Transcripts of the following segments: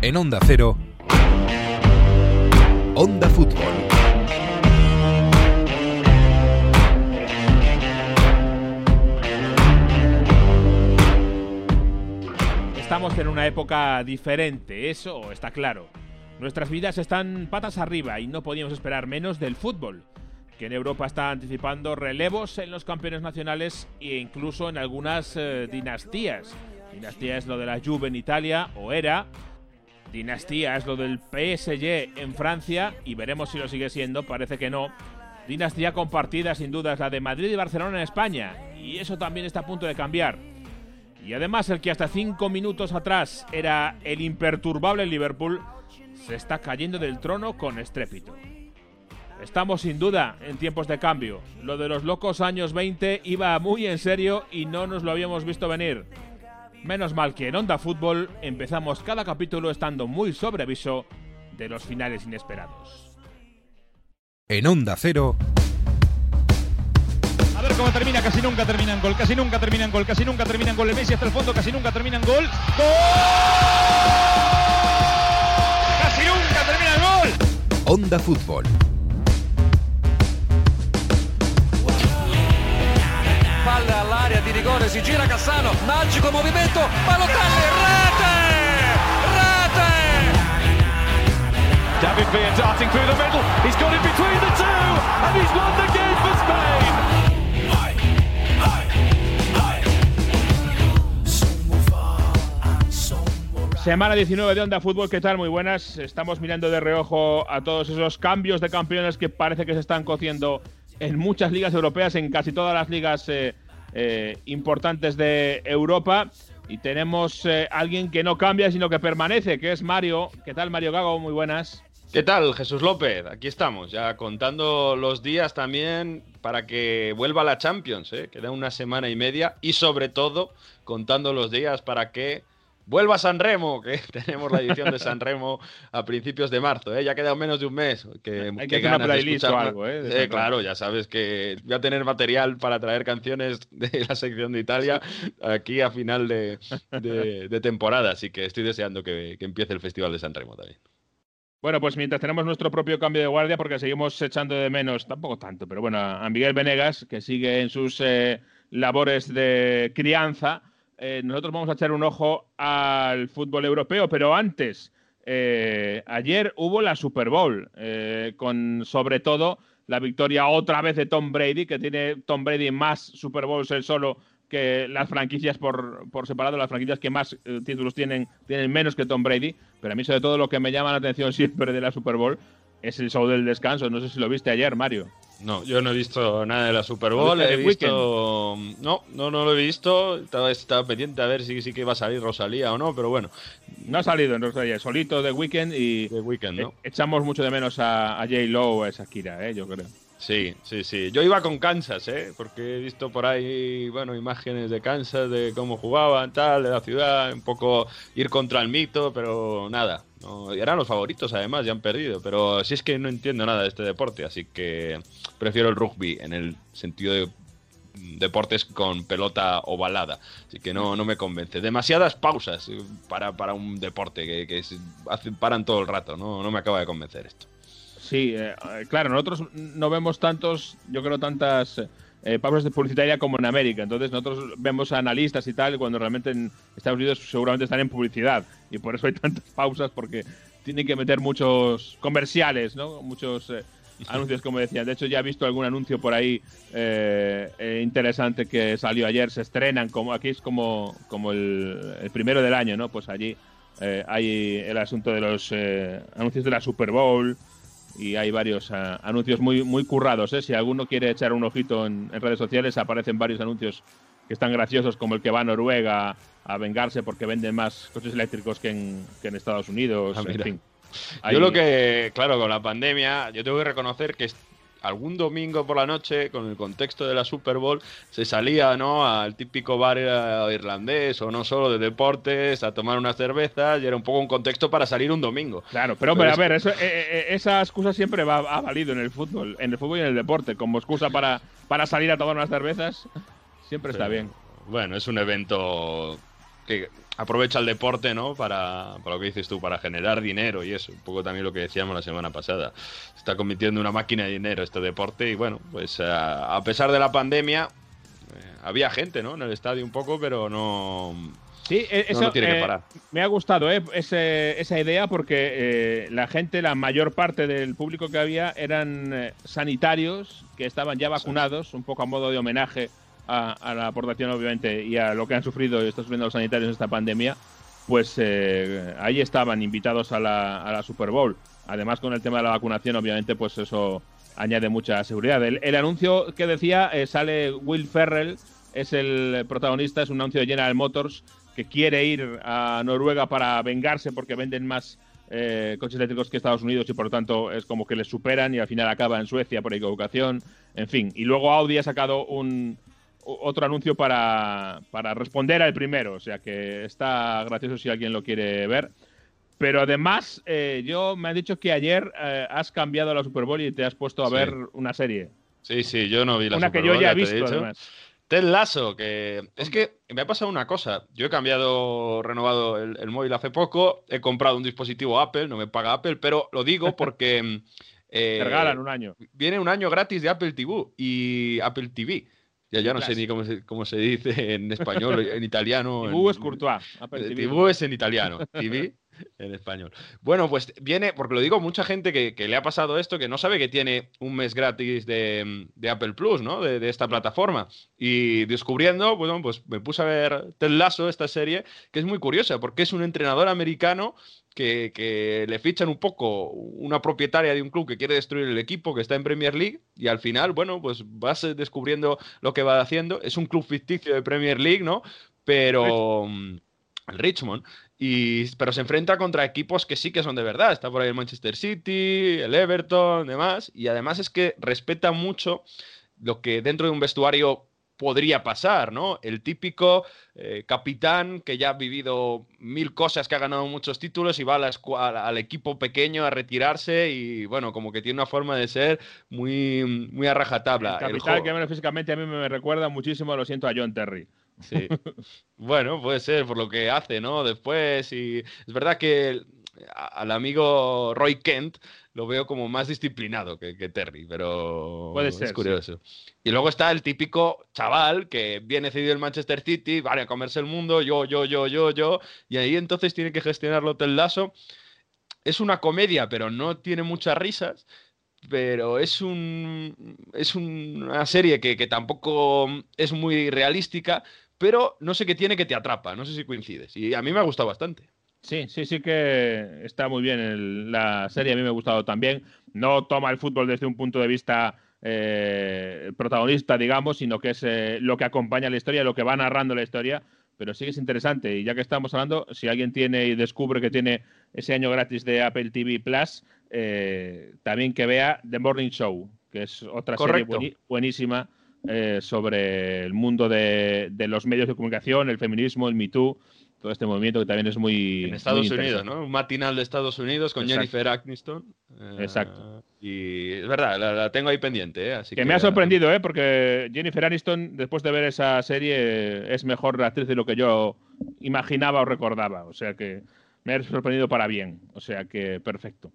En Onda Cero, Onda Fútbol. Estamos en una época diferente, eso está claro. Nuestras vidas están patas arriba y no podíamos esperar menos del fútbol, que en Europa está anticipando relevos en los campeones nacionales e incluso en algunas eh, dinastías. Dinastía es lo de la Juve en Italia, o era. Dinastía es lo del PSG en Francia, y veremos si lo sigue siendo, parece que no. Dinastía compartida, sin duda, es la de Madrid y Barcelona en España, y eso también está a punto de cambiar. Y además el que hasta cinco minutos atrás era el imperturbable Liverpool, se está cayendo del trono con estrépito. Estamos sin duda en tiempos de cambio. Lo de los locos años 20 iba muy en serio y no nos lo habíamos visto venir. Menos mal que en Onda Fútbol empezamos cada capítulo estando muy sobre aviso de los finales inesperados. En Onda Cero, A ver cómo termina, casi nunca termina en gol, casi nunca termina en gol, casi nunca termina en gol. El Messi hasta el fondo, casi nunca termina en gol. ¡Gol! ¡Casi nunca termina en gol! Onda Fútbol. Palla all'area di rigore, si gira Cassano, magico movimento, Balotelli, rete! Rete! David Villa darting through the middle. He's got it between the two, and he's won the game for Spain. Semana 19 de Onda Fútbol, ¿qué tal? Muy buenas. Estamos mirando de reojo a todos esos cambios de campeones que parece que se están cociendo en muchas ligas europeas, en casi todas las ligas eh, eh, importantes de Europa. Y tenemos eh, alguien que no cambia, sino que permanece, que es Mario. ¿Qué tal, Mario Gago? Muy buenas. ¿Qué tal, Jesús López? Aquí estamos, ya contando los días también para que vuelva la Champions, ¿eh? queda una semana y media, y sobre todo contando los días para que vuelva San Remo, que tenemos la edición de San Remo a principios de marzo, ¿eh? ya queda menos de un mes. Que, Hay que hacer una playlist o algo, ¿eh? Eh, claro, ya sabes que voy a tener material para traer canciones de la sección de Italia aquí a final de, de- de temporada, así que estoy deseando que, que empiece el Festival de San Remo también. Bueno, pues mientras tenemos nuestro propio cambio de guardia, porque seguimos echando de menos, tampoco tanto, pero bueno, a Miguel Venegas, que sigue en sus eh, labores de crianza, eh, nosotros vamos a echar un ojo al fútbol europeo, pero antes, eh, ayer hubo la Super Bowl, eh, con sobre todo la victoria otra vez de Tom Brady, que tiene Tom Brady más Super Bowls él solo que las franquicias por, por separado, las franquicias que más títulos tienen, tienen menos que Tom Brady, pero a mí sobre todo lo que me llama la atención siempre de la Super Bowl es el show del descanso. No sé si lo viste ayer, Mario. No, yo no he visto nada de la Super Bowl. ¿Viste He visto. No, no, no lo he visto. Estaba, estaba pendiente a ver si sí que iba a salir Rosalía o no, pero bueno, No ha salido en Rosalía, solito de Weekend y de weekend, ¿no? eh, echamos mucho de menos a, a J. Lo o a Shakira, eh, yo creo. Sí, sí, sí. Yo iba con Kansas, ¿eh? Porque he visto por ahí, bueno, imágenes de Kansas, de cómo jugaban, tal, de la ciudad, un poco ir contra el mito, pero nada. No, eran los favoritos, además, ya han perdido. Pero sí es que no entiendo nada de este deporte, así que prefiero el rugby en el sentido de deportes con pelota ovalada. Así que no, no me convence. Demasiadas pausas para, para un deporte que, que se- hacen- paran todo el rato. No, no me acaba de convencer esto. Sí, eh, eh, claro, nosotros no vemos tantos, yo creo, tantas eh, pausas de publicitaria como en América. Entonces nosotros vemos a analistas y tal, cuando realmente en Estados Unidos seguramente están en publicidad. Y por eso hay tantas pausas, porque tienen que meter muchos comerciales, ¿no? Muchos eh, anuncios, como decían. De hecho, ya he visto algún anuncio por ahí eh, eh, interesante que salió ayer. Se estrenan, como aquí es como, como el, el primero del año, ¿no? Pues allí eh, hay el asunto de los eh, anuncios de la Super Bowl y hay varios ah, anuncios muy, muy currados. ¿eh? Si alguno quiere echar un ojito en, en redes sociales, aparecen varios anuncios que están graciosos, como el que va a Noruega a vengarse porque venden más coches eléctricos que en, que en Estados Unidos. Ah, en. Yo lo que, claro, con la pandemia, yo tengo que reconocer que algún domingo por la noche, con el contexto de la Super Bowl, se salía, ¿no? Al típico bar eh, irlandés o no solo de deportes, a tomar unas cervezas, y era un poco un contexto para salir un domingo. Claro, pero hombre, a ver, eso, eh, eh, esa excusa siempre va, ha valido en el fútbol, en el fútbol y en el deporte, como excusa para, para salir a tomar unas cervezas, siempre está bien. Bueno, es un evento que aprovecha el deporte, ¿no? Para, para, lo que dices tú, para generar dinero y eso. Un poco también lo que decíamos la semana pasada. Se está convirtiendo en una máquina de dinero este deporte y bueno, pues a, a pesar de la pandemia, eh, había gente, ¿no? En el estadio un poco, pero no Sí, e-, eso no, tiene que parar. me ha gustado ¿eh? Ese, esa idea porque eh, la gente, la mayor parte del público que había eran eh, sanitarios que estaban ya vacunados, un poco a modo de homenaje a, la aportación, obviamente, y a lo que han sufrido y están sufriendo los sanitarios en esta pandemia. Pues eh, ahí estaban invitados a la, a la Super Bowl. Además, con el tema de la vacunación, obviamente, pues eso añade mucha seguridad. El, el anuncio que decía eh, sale Will Ferrell, es el protagonista, es un anuncio de General Motors que quiere ir a Noruega para vengarse porque venden más eh, coches eléctricos que Estados Unidos y por lo tanto es como que les superan y al final acaba en Suecia por equivocación, en fin. Y luego Audi ha sacado un otro anuncio para, para responder al primero, o sea que está gracioso si alguien lo quiere ver. Pero además, eh, yo me han dicho que ayer eh, has cambiado la Super Bowl y te has puesto a Sí. ver una serie. Sí, sí, yo no vi la una Super que yo Bowl, ya he te he visto, dicho. además. Ted Lasso, que es que me ha pasado una cosa. Yo he cambiado, renovado el, el móvil hace poco, he comprado un dispositivo Apple, no me paga Apple, pero lo digo porque eh, Te regalan un año. viene un año gratis de Apple TV y Apple TV. Ya, ya no sé ni cómo se, cómo se dice en español, en italiano. TV en- es Courtois. TV es en italiano, en español. Bueno, pues viene, porque lo digo, mucha gente que, que le ha pasado esto, que no sabe que tiene un mes gratis de, de Apple Plus, ¿no? De, de esta plataforma. Y descubriendo, bueno, pues me puse a ver Ted Lasso, esta serie, que es muy curiosa, porque es un entrenador americano que, que le fichan un poco una propietaria de un club que quiere destruir el equipo, que está en Premier League, y al final, bueno, pues vas descubriendo lo que va haciendo. Es un club ficticio de Premier League, ¿no? Pero... mm, El Richmond. Y, pero se enfrenta contra equipos que sí que son de verdad. Está por ahí el Manchester City, el Everton, demás. Y además es que respeta mucho lo que dentro de un vestuario podría pasar, ¿no? El típico eh, capitán que ya ha vivido mil cosas, que ha ganado muchos títulos y va a la al, equipo pequeño a retirarse y, bueno, como que tiene una forma de ser muy, muy a rajatabla. El El capital jo- que menos físicamente a mí me recuerda muchísimo, lo siento, a John Terry. Sí. bueno, puede ser por lo que hace, ¿no? Después, y es verdad que al amigo Roy Kent lo veo como más disciplinado que, que Terry, pero Puede ser, es curioso. Y luego está el típico chaval que viene cedido el Manchester City, vale, a comerse el mundo, yo, yo, yo, yo, yo, y ahí entonces tiene que gestionarlo Ted Lasso. Es una comedia, pero no tiene muchas risas. Pero es un es un- una serie que, que tampoco es muy realística, pero no sé qué tiene que te atrapa, no sé si coincides. Y a mí me ha gustado bastante. Sí, sí, sí que está muy bien el- la serie, a mí me ha gustado también. No toma el fútbol desde un punto de vista eh, protagonista, digamos, sino que es eh, lo que acompaña la historia, lo que va narrando la historia, pero sí que es interesante. Y ya que estamos hablando, si alguien tiene y descubre que tiene ese año gratis de Apple TV Plus, eh, también que vea The Morning Show, que es otra Correcto. serie buenísima eh, sobre el mundo de, de los medios de comunicación, el feminismo, el Me Too, todo este movimiento que también es muy. En Estados muy Unidos. ¿no? Un matinal de Estados Unidos con Exacto. Jennifer Aniston. Eh, Exacto. Y es verdad, la, la tengo ahí pendiente, ¿eh? Así Que me ha sorprendido, ¿eh? Porque Jennifer Aniston, después de ver esa serie, es mejor actriz de lo que yo imaginaba o recordaba. O sea que me ha sorprendido para bien. O sea que perfecto.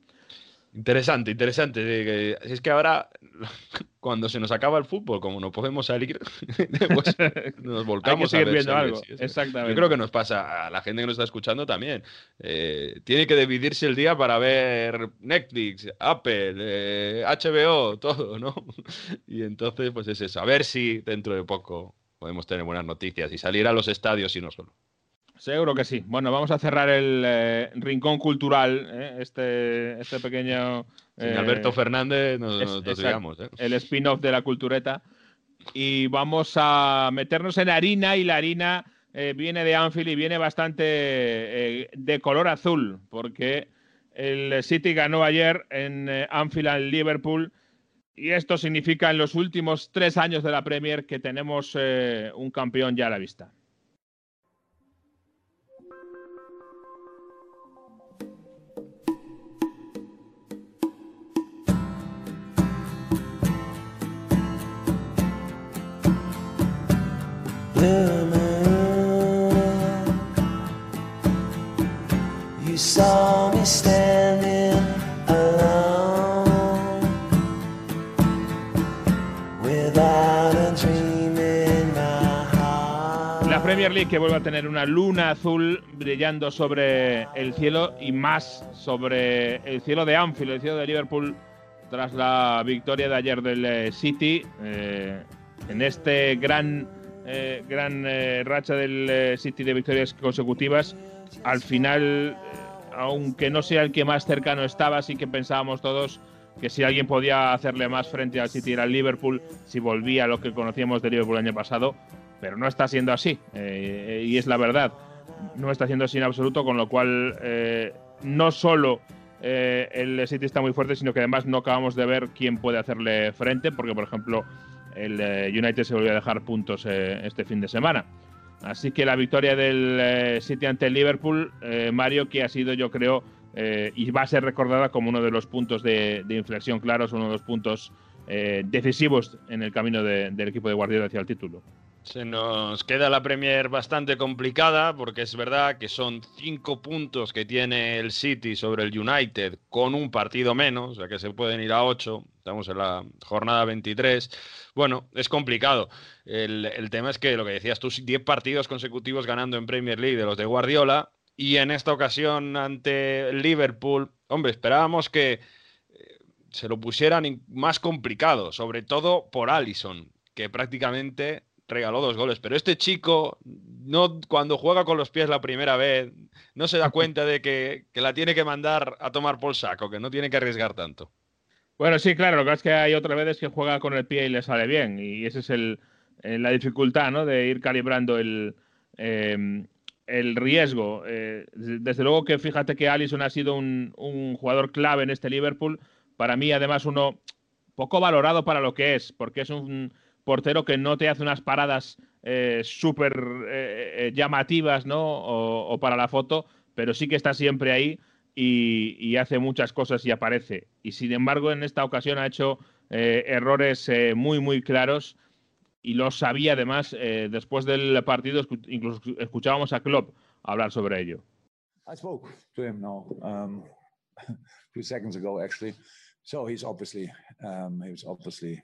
Interesante, interesante. Es que ahora, cuando se nos acaba el fútbol, como no podemos salir, pues nos Hay que volcamos a ver viendo algo. sí. Exactamente. Yo creo que nos pasa a la gente que nos está escuchando también. Eh, tiene que dividirse el día para ver Netflix, Apple, eh, HBO, todo, ¿no? Y entonces, pues es eso. A ver si dentro de poco podemos tener buenas noticias y salir a los estadios y no solo. Seguro que sí. Bueno, vamos a cerrar el eh, rincón cultural, ¿eh? este, este pequeño. Eh, Alberto Fernández nos, es- nos ¿eh? el spin-off de la cultureta. Y vamos a meternos en harina y la harina viene de Anfield y viene bastante de color azul, porque el City ganó ayer en Anfield al Liverpool y esto significa en los últimos tres años de la Premier que tenemos un campeón ya a la vista. Premier League que vuelve a tener una luna azul brillando sobre el cielo y más sobre el cielo de Anfield, el cielo de Liverpool, tras la victoria de ayer del eh, City eh, en este gran, eh, gran eh, racha del eh, City de victorias consecutivas. Al final, aunque no sea el que más cercano estaba, sí que pensábamos todos que si alguien podía hacerle más frente al City era el Liverpool, si volvía a lo que conocíamos de Liverpool el año pasado, pero no está siendo así, y es la verdad. No está siendo así en absoluto, con lo cual no solo el City está muy fuerte, sino que además no acabamos de ver quién puede hacerle frente, porque por ejemplo el eh, United se volvió a dejar puntos eh, este fin de semana. Así que la victoria del eh, City ante el Liverpool, Mario, que ha sido yo creo y va a ser recordada como uno de los puntos de, inflexión claros, uno de los puntos decisivos en el camino de- del equipo de Guardiola hacia el título. Se nos queda la Premier bastante complicada porque es verdad que son cinco puntos que tiene el City sobre el United con un partido menos, o sea que se pueden ir a ocho. Estamos en la jornada 23. Bueno, es complicado. El, tema es que lo que decías tú, 10 partidos consecutivos ganando en Premier League de los de Guardiola y en esta ocasión ante Liverpool, hombre, esperábamos que eh, se lo pusieran más complicado, sobre todo por Allison, que prácticamente regaló dos goles. Pero este chico, no, cuando juega con los pies la primera vez, no se da cuenta de que, que la tiene que mandar a tomar por saco, que no tiene que arriesgar tanto. Bueno, sí, claro, lo que es que hay otras veces que juega con el pie y le sale bien, y esa es el, eh, la dificultad, ¿no? De ir calibrando el, eh, el riesgo. Eh, desde luego que fíjate que Allison ha sido un, un jugador clave en este Liverpool. Para mí, además, uno poco valorado para lo que es, porque es un portero que no te hace unas paradas eh, súper eh, eh, llamativas, ¿no? O, o para la foto, pero sí que está siempre ahí y, y hace muchas cosas y aparece. Y sin embargo, en esta ocasión ha hecho eh, errores eh, muy, muy claros y lo sabía además. eh, después del partido, incluso escuchábamos a Klopp hablar sobre ello. I spoke to him now um, few seconds ago, actually. So he's obviously um, he was obviously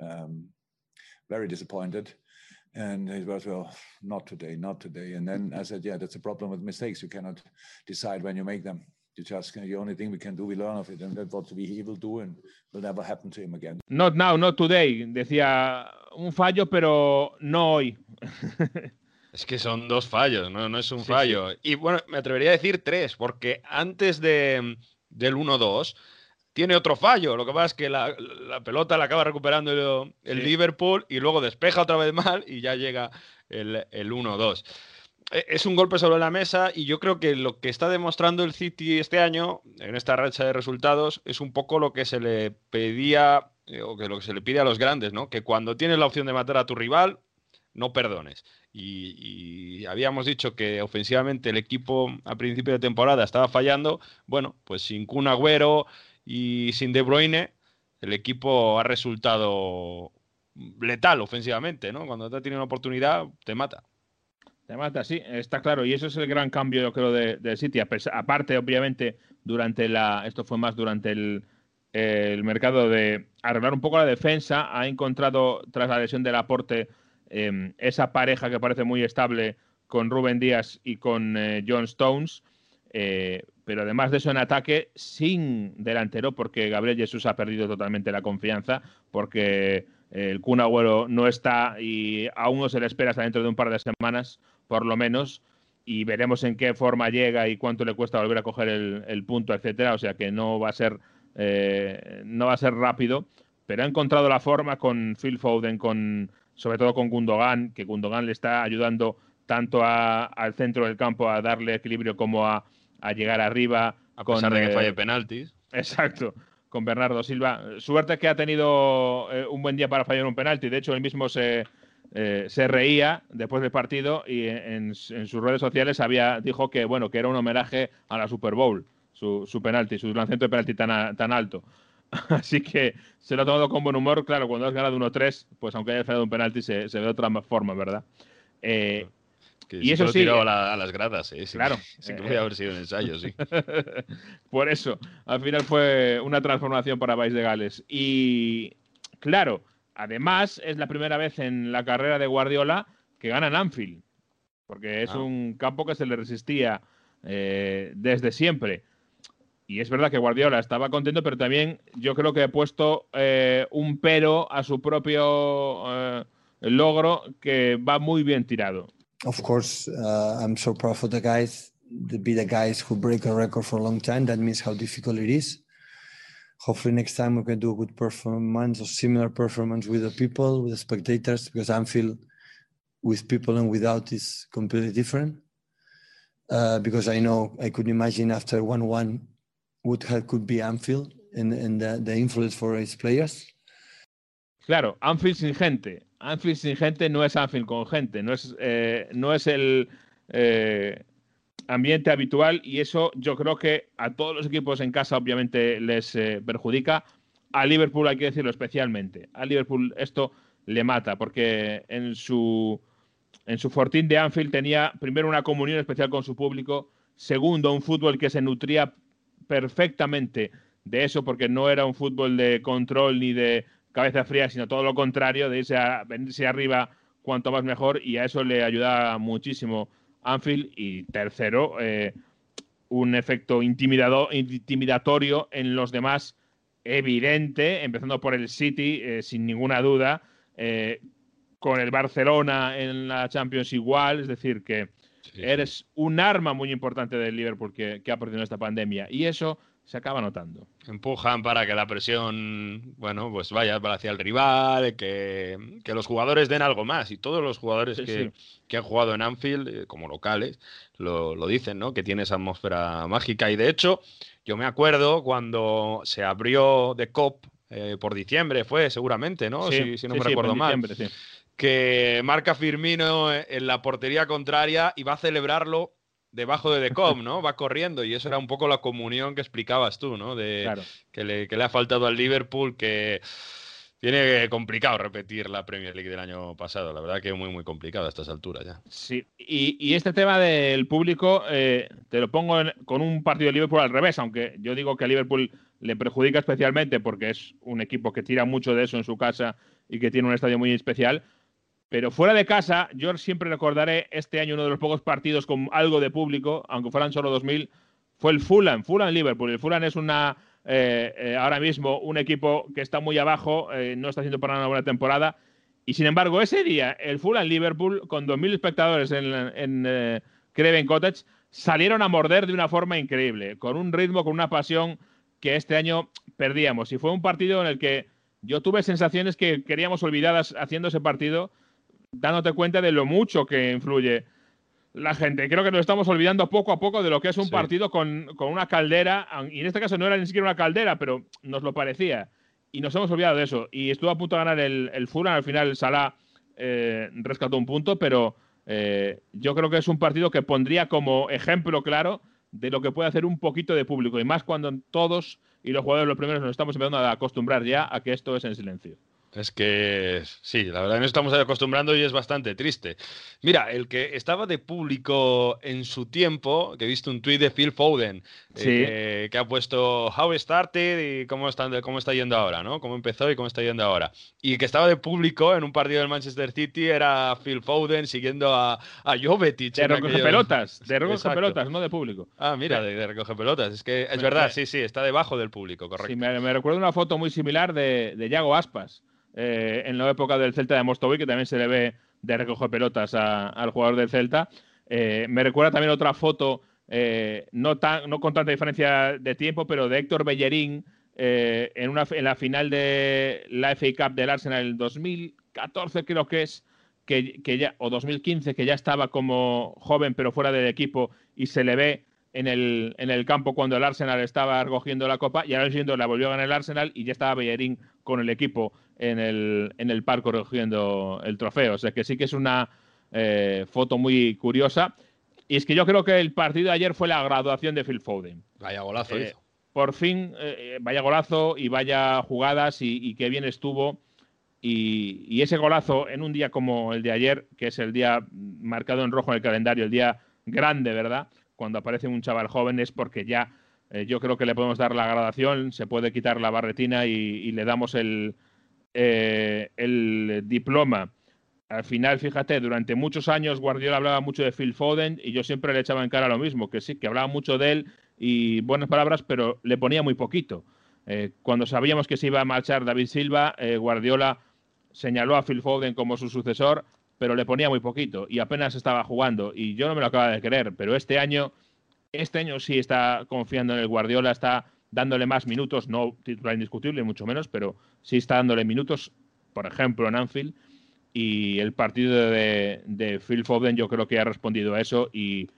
um, very disappointed, and he was well, not today, not today. And then I said, yeah, that's a problem with mistakes. You cannot decide when you make them. You just the only thing we can do, we learn of it, and that's what we, he will do, and will never happen to him again. Not now, not today. Decía un fallo, pero no hoy. Es que son dos fallos, no, no es un Sí, fallo. Y bueno, me atrevería a decir tres, porque antes de, del 1-2 tiene otro fallo. Lo que pasa es que la, la pelota la acaba recuperando el, el Sí. Liverpool y luego despeja otra vez mal y ya llega el, el 1-2. E- Es un golpe sobre la mesa y yo creo que lo que está demostrando el City este año, en esta racha de resultados, es un poco lo que se le pedía eh, o que lo que se le pide a los grandes, ¿no? Que cuando tienes la opción de matar a tu rival, no perdones. Y, y habíamos dicho que ofensivamente el equipo a principio de temporada estaba fallando. Bueno, pues sin Kun Agüero y sin De Bruyne, el equipo ha resultado letal ofensivamente, ¿no? Cuando te tiene una oportunidad, te mata. Te mata, sí, está claro. Y eso es el gran cambio, yo creo, de, del City. Aparte, obviamente, durante la. Esto fue más durante el, el mercado de arreglar un poco la defensa. Ha encontrado, tras la lesión del aporte, eh, esa pareja que parece muy estable con Rubén Díaz y con eh, John Stones. Eh, pero además de eso, en ataque, sin delantero, porque Gabriel Jesús ha perdido totalmente la confianza, porque eh, el Kun Agüero no está y aún no se le espera hasta dentro de un par de semanas, por lo menos, y veremos en qué forma llega y cuánto le cuesta volver a coger el, punto, etcétera. O sea que no va a ser eh, no va a ser rápido, pero ha encontrado la forma con Phil Foden, con sobre todo con Gundogan, que Gundogan le está ayudando tanto a- al centro del campo a darle equilibrio como a, a llegar arriba. A con, pesar de que eh, falle penaltis. Exacto, con Bernardo Silva. Suerte que ha tenido eh, un buen día para fallar un penalti. De hecho, él mismo se, eh, se reía después del partido y en, en sus redes sociales había dijo que bueno que era un homenaje a la Super Bowl, su, su penalti, su lanzamiento de penalti tan, a- tan alto. Así que se lo ha tomado con buen humor. Claro, cuando has ganado 1-3, pues aunque hayas fallado un penalti, se, se ve de otra forma, ¿verdad? Eh, que Y eso lo sí, tiró eh, a, la- a las gradas, ¿eh? Sí, claro, Sí que eh, podía haber sido un ensayo, sí. Por eso, al final fue una transformación para País de Gales. Y claro, además es la primera vez en la carrera de Guardiola que gana en Anfield, porque es Ah. un campo que se le resistía eh, desde siempre. Y es verdad que Guardiola estaba contento, pero también yo creo que he puesto eh, un pero a su propio eh, logro que va muy bien tirado. Of course, uh, I'm so proud for the guys, to be the guys who break a record for a long time. That means how difficult it is. Hopefully, next time we can do a good performance or similar performance with the people, with the spectators, because I Anfield with people and without is completely different. Uh, because I know I could imagine after 1 1 what could be Anfield and, and the, the influence for its players. Claro, Anfield sin gente. Anfield sin gente no es Anfield con gente, no es, eh, no es el eh, ambiente habitual y eso yo creo que a todos los equipos en casa obviamente les eh, perjudica. A Liverpool hay que decirlo especialmente. A Liverpool esto le mata porque en su, en su fortín de Anfield tenía primero una comunión especial con su público, segundo un fútbol que se nutría perfectamente de eso porque no era un fútbol de control ni de cabeza fría, sino todo lo contrario, de irse a venirse arriba cuanto más mejor y a eso le ayuda muchísimo Anfield y tercero eh, un efecto intimidado, intimidatorio en los demás evidente, empezando por el City eh, sin ninguna duda, eh, con el Barcelona en la Champions igual, es decir que Sí, sí. eres un arma muy importante del Liverpool que, que ha perdido esta pandemia y eso se acaba notando. Empujan para que la presión, bueno, pues vaya hacia el rival, que, que los jugadores den algo más. Y todos los jugadores Sí, que, sí. que han jugado en Anfield, eh, como locales, lo, lo dicen, ¿no? Que tiene esa atmósfera mágica. Y de hecho, yo me acuerdo cuando se abrió The Cop eh, por diciembre, fue seguramente, ¿no? Sí, si, si no me recuerdo mal. que marca Firmino en la portería contraria y va a celebrarlo debajo de Decom, ¿no? Va corriendo y eso era un poco la comunión que explicabas tú, ¿no? De Claro. que, le, que le ha faltado al Liverpool, que tiene complicado repetir la Premier League del año pasado. La verdad que muy, muy complicado a estas alturas ya. Sí, y, y este tema del público, eh, te lo pongo en- con un partido de Liverpool al revés, aunque yo digo que a Liverpool le perjudica especialmente porque es un equipo que tira mucho de eso en su casa y que tiene un estadio muy especial. Pero fuera de casa, yo siempre recordaré este año uno de los pocos partidos con algo de público, aunque fueran solo 2.000, fue el Fulham, Fulham-Liverpool. El Fulham es una eh, eh, ahora mismo un equipo que está muy abajo, eh, no está haciendo para una buena temporada. Y sin embargo, ese día, el Fulham-Liverpool, con 2.000 espectadores en, en Craven Cottage, salieron a morder de una forma increíble, con un ritmo, con una pasión que este año perdíamos. Y fue un partido en el que yo tuve sensaciones que queríamos olvidadas haciendo ese partido, dándote cuenta de lo mucho que influye la gente. Creo que nos estamos olvidando poco a poco de lo que es un Sí. partido con, con una caldera, y en este caso no era ni siquiera una caldera, pero nos lo parecía. Y nos hemos olvidado de eso. Y estuvo a punto de ganar el, el Fulham, al final Salah eh, rescató un punto, pero eh, yo creo que es un partido que pondría como ejemplo claro de lo que puede hacer un poquito de público, y más cuando todos y los jugadores los primeros nos estamos empezando a acostumbrar ya a que esto es en silencio. Es que sí, la verdad nos estamos acostumbrando y es bastante triste. Mira, el que estaba de público en su tiempo, que he visto un tuit de Phil Foden, eh, Sí. que, que ha puesto How started y cómo está, cómo está yendo ahora, ¿no? Cómo empezó y cómo está yendo ahora. Y que estaba de público en un partido del Manchester City era Phil Foden siguiendo a, a Jovetic. De recoge aquellos- pelotas, de recoge Exacto. pelotas, no de público. Ah, mira, de, de recoge pelotas. Es que es Me- verdad, me- sí, sí, está debajo del público, correcto. Sí, me, me recuerdo una foto muy similar de, de Yago Aspas eh, en la época del Celta de Mostovoy, que también se le ve de recoger pelotas al jugador del Celta. Eh, me recuerda también otra foto, eh, no, tan, no con tanta diferencia de tiempo, pero de Héctor Bellerín en, una, en la final de la FA Cup del Arsenal en el 2014, creo que es, que, que ya, o 2015, que ya estaba como joven pero fuera del equipo y se le ve en el, en el campo cuando el Arsenal estaba recogiendo la copa y ahora siguiente la volvió a ganar el Arsenal y ya estaba Bellerín con el equipo en el, en el parco recogiendo el trofeo. O sea que sí que es una eh, foto muy curiosa. Y es que yo creo que el partido de ayer fue la graduación de Phil Foden. Vaya golazo Eh, hizo. por fin, eh, vaya golazo y vaya jugadas y, y qué bien estuvo. Y, y ese golazo en un día como el de ayer, que es el día marcado en rojo en el calendario, el día grande, ¿verdad? Cuando aparece un chaval joven es porque ya eh, yo creo que le podemos dar la gradación, se puede quitar la barretina y, le damos el, eh, el diploma. Al final, fíjate, durante muchos años Guardiola hablaba mucho de Phil Foden y yo siempre le echaba en cara lo mismo, que sí, que hablaba mucho de él y buenas palabras, pero le ponía muy poquito. Eh, cuando sabíamos que se iba a marchar David Silva, eh, Guardiola señaló a Phil Foden como su sucesor, pero le ponía muy poquito y apenas estaba jugando. Y yo no me lo acaba de creer, pero este año, este año sí está confiando en el Guardiola, está dándole más minutos, no titular indiscutible, mucho menos, pero sí está dándole minutos, por ejemplo, en Anfield. Y el partido de, de Phil Foden yo creo que ha respondido a eso y,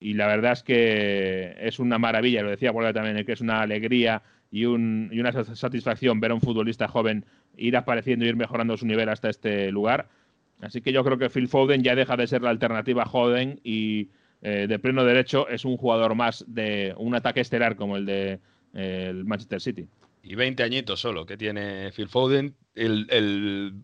y la verdad es que es una maravilla, lo decía Guardiola también, que es una alegría y, un, y, una satisfacción ver a un futbolista joven ir apareciendo y ir mejorando su nivel hasta este lugar. Así que yo creo que Phil Foden ya deja de ser la alternativa joven y eh, de pleno derecho es un jugador más de un ataque estelar como el de eh, el Manchester City. Y 20 añitos solo que tiene Phil Foden, el, el,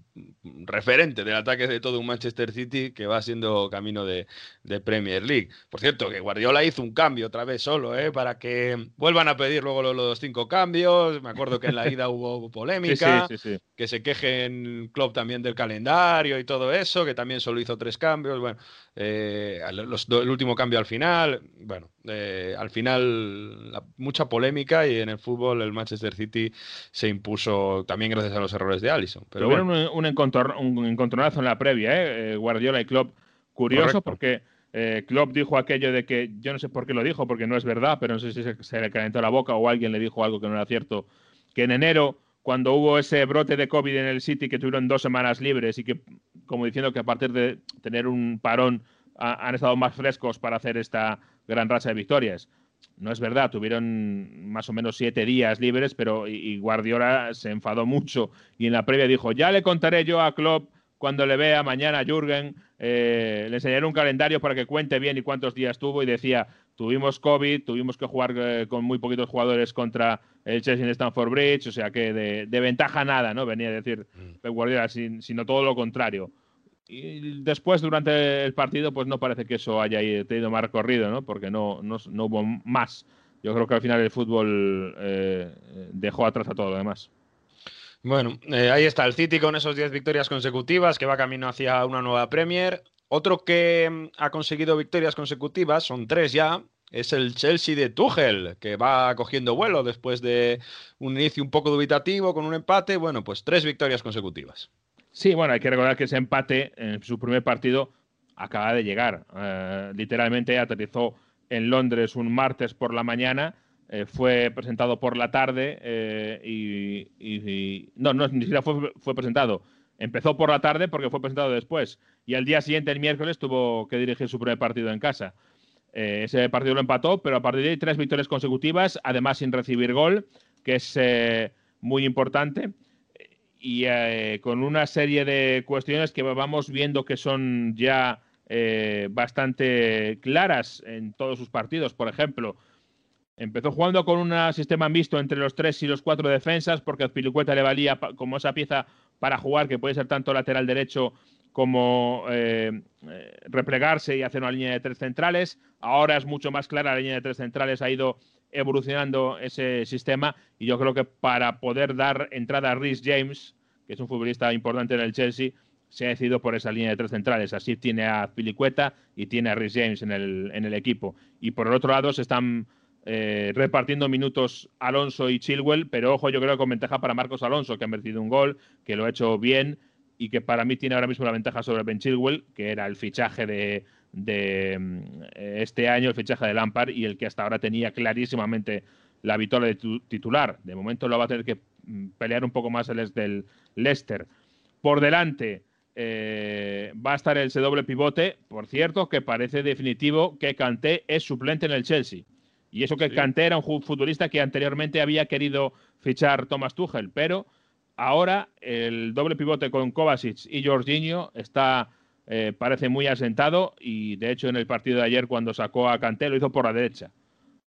referente del ataque de todo un Manchester City que va siendo camino de, de, Premier League. Por cierto, que Guardiola hizo un cambio otra vez solo, ¿eh? para que vuelvan a pedir luego los, los cinco cambios. Me acuerdo que en la ida hubo polémica, sí, sí, sí, que se quejen Klopp también del calendario y todo eso, que también solo hizo tres cambios. Bueno, eh, los, el último cambio al final. Bueno, eh, al final la, mucha polémica y en el fútbol el Manchester City se impuso también gracias a los errores de Allison. Pero Tuvieron bueno. un, un, encontron, un, encontronazo en la previa, ¿eh? Guardiola y Klopp. Curioso Correcto. porque eh, Klopp dijo aquello de que, yo no sé por qué lo dijo, porque no es verdad, pero no sé si se, se, le calentó la boca o alguien le dijo algo que no era cierto, que en enero, cuando hubo ese brote de COVID en el City, que tuvieron dos semanas libres y que, como diciendo que a partir de tener un parón, han estado más frescos para hacer esta gran racha de victorias. No es verdad, tuvieron más o menos siete días libres, pero y, Guardiola se enfadó mucho y en la previa dijo, ya le contaré yo a Klopp cuando le vea mañana a Jürgen, eh, le enseñaré un calendario para que cuente bien y cuántos días tuvo. Y decía, tuvimos COVID, tuvimos que jugar eh, con muy poquitos jugadores contra el Chelsea en Stamford Bridge, o sea que de, de ventaja nada, ¿no? Venía a decir Pep Guardiola, sin, sino todo lo contrario. Y después, durante el partido, pues no parece que eso haya tenido más recorrido, ¿no? Porque no, no, no hubo más. Yo creo que al final el fútbol eh, dejó atrás a todo lo demás. Bueno, eh, ahí está el City con esos 10 victorias consecutivas que va camino hacia una nueva Premier. Otro que mm, ha conseguido victorias consecutivas, son tres ya, es el Chelsea de Tuchel, que va cogiendo vuelo después de un inicio un poco dubitativo con un empate. Bueno, pues tres victorias consecutivas. Sí, bueno, hay que recordar que ese empate su primer partido acaba de llegar. Uh, literalmente aterrizó en Londres un martes por la mañana eh, fue presentado por la tarde eh, y, no, no, ni siquiera fue, fue, presentado. Empezó por la tarde porque fue presentado después y al día siguiente, el miércoles, tuvo que dirigir su primer partido en casa. Eh, ese partido lo empató, pero a partir de ahí tres victorias consecutivas, además sin recibir gol, que es eh, muy importante. Y eh, con una serie de cuestiones que vamos viendo que son ya bastante claras en todos sus partidos. Por ejemplo, Empezó jugando con un sistema mixto entre los tres y los cuatro defensas, porque a Pilicueta le valía como esa pieza para jugar, que puede ser tanto lateral derecho como eh, eh, replegarse y hacer una línea de tres centrales. Ahora es mucho más clara la línea de tres centrales, ha ido evolucionando ese sistema y yo creo que para poder dar entrada a Rhys James, que es un futbolista importante en el Chelsea, se ha decidido por esa línea de tres centrales. Así tiene a Pilicueta y tiene a Rhys James en el, en el equipo. Y por el otro lado se están eh, repartiendo minutos Alonso y Chilwell, pero ojo, yo creo que con ventaja para Marcos Alonso, que ha merecido un gol, que lo ha hecho bien y que para mí tiene ahora mismo la ventaja sobre Ben Chilwell, que era el fichaje de, de eh, este año, el fichaje de Lampard y el que hasta ahora tenía clarísimamente la victoria de titular. De momento lo va a tener que mm, pelear un poco más el del Leicester. Por delante eh, va a estar ese doble pivote, por cierto, que parece definitivo que Kanté es suplente en el Chelsea. Y eso que sí. Kanté era un futbolista que anteriormente había querido fichar Thomas Tuchel, pero ahora el doble pivote con Kovacic y Jorginho está, eh, parece muy asentado y de hecho en el partido de ayer cuando sacó a Kanté lo hizo por la derecha.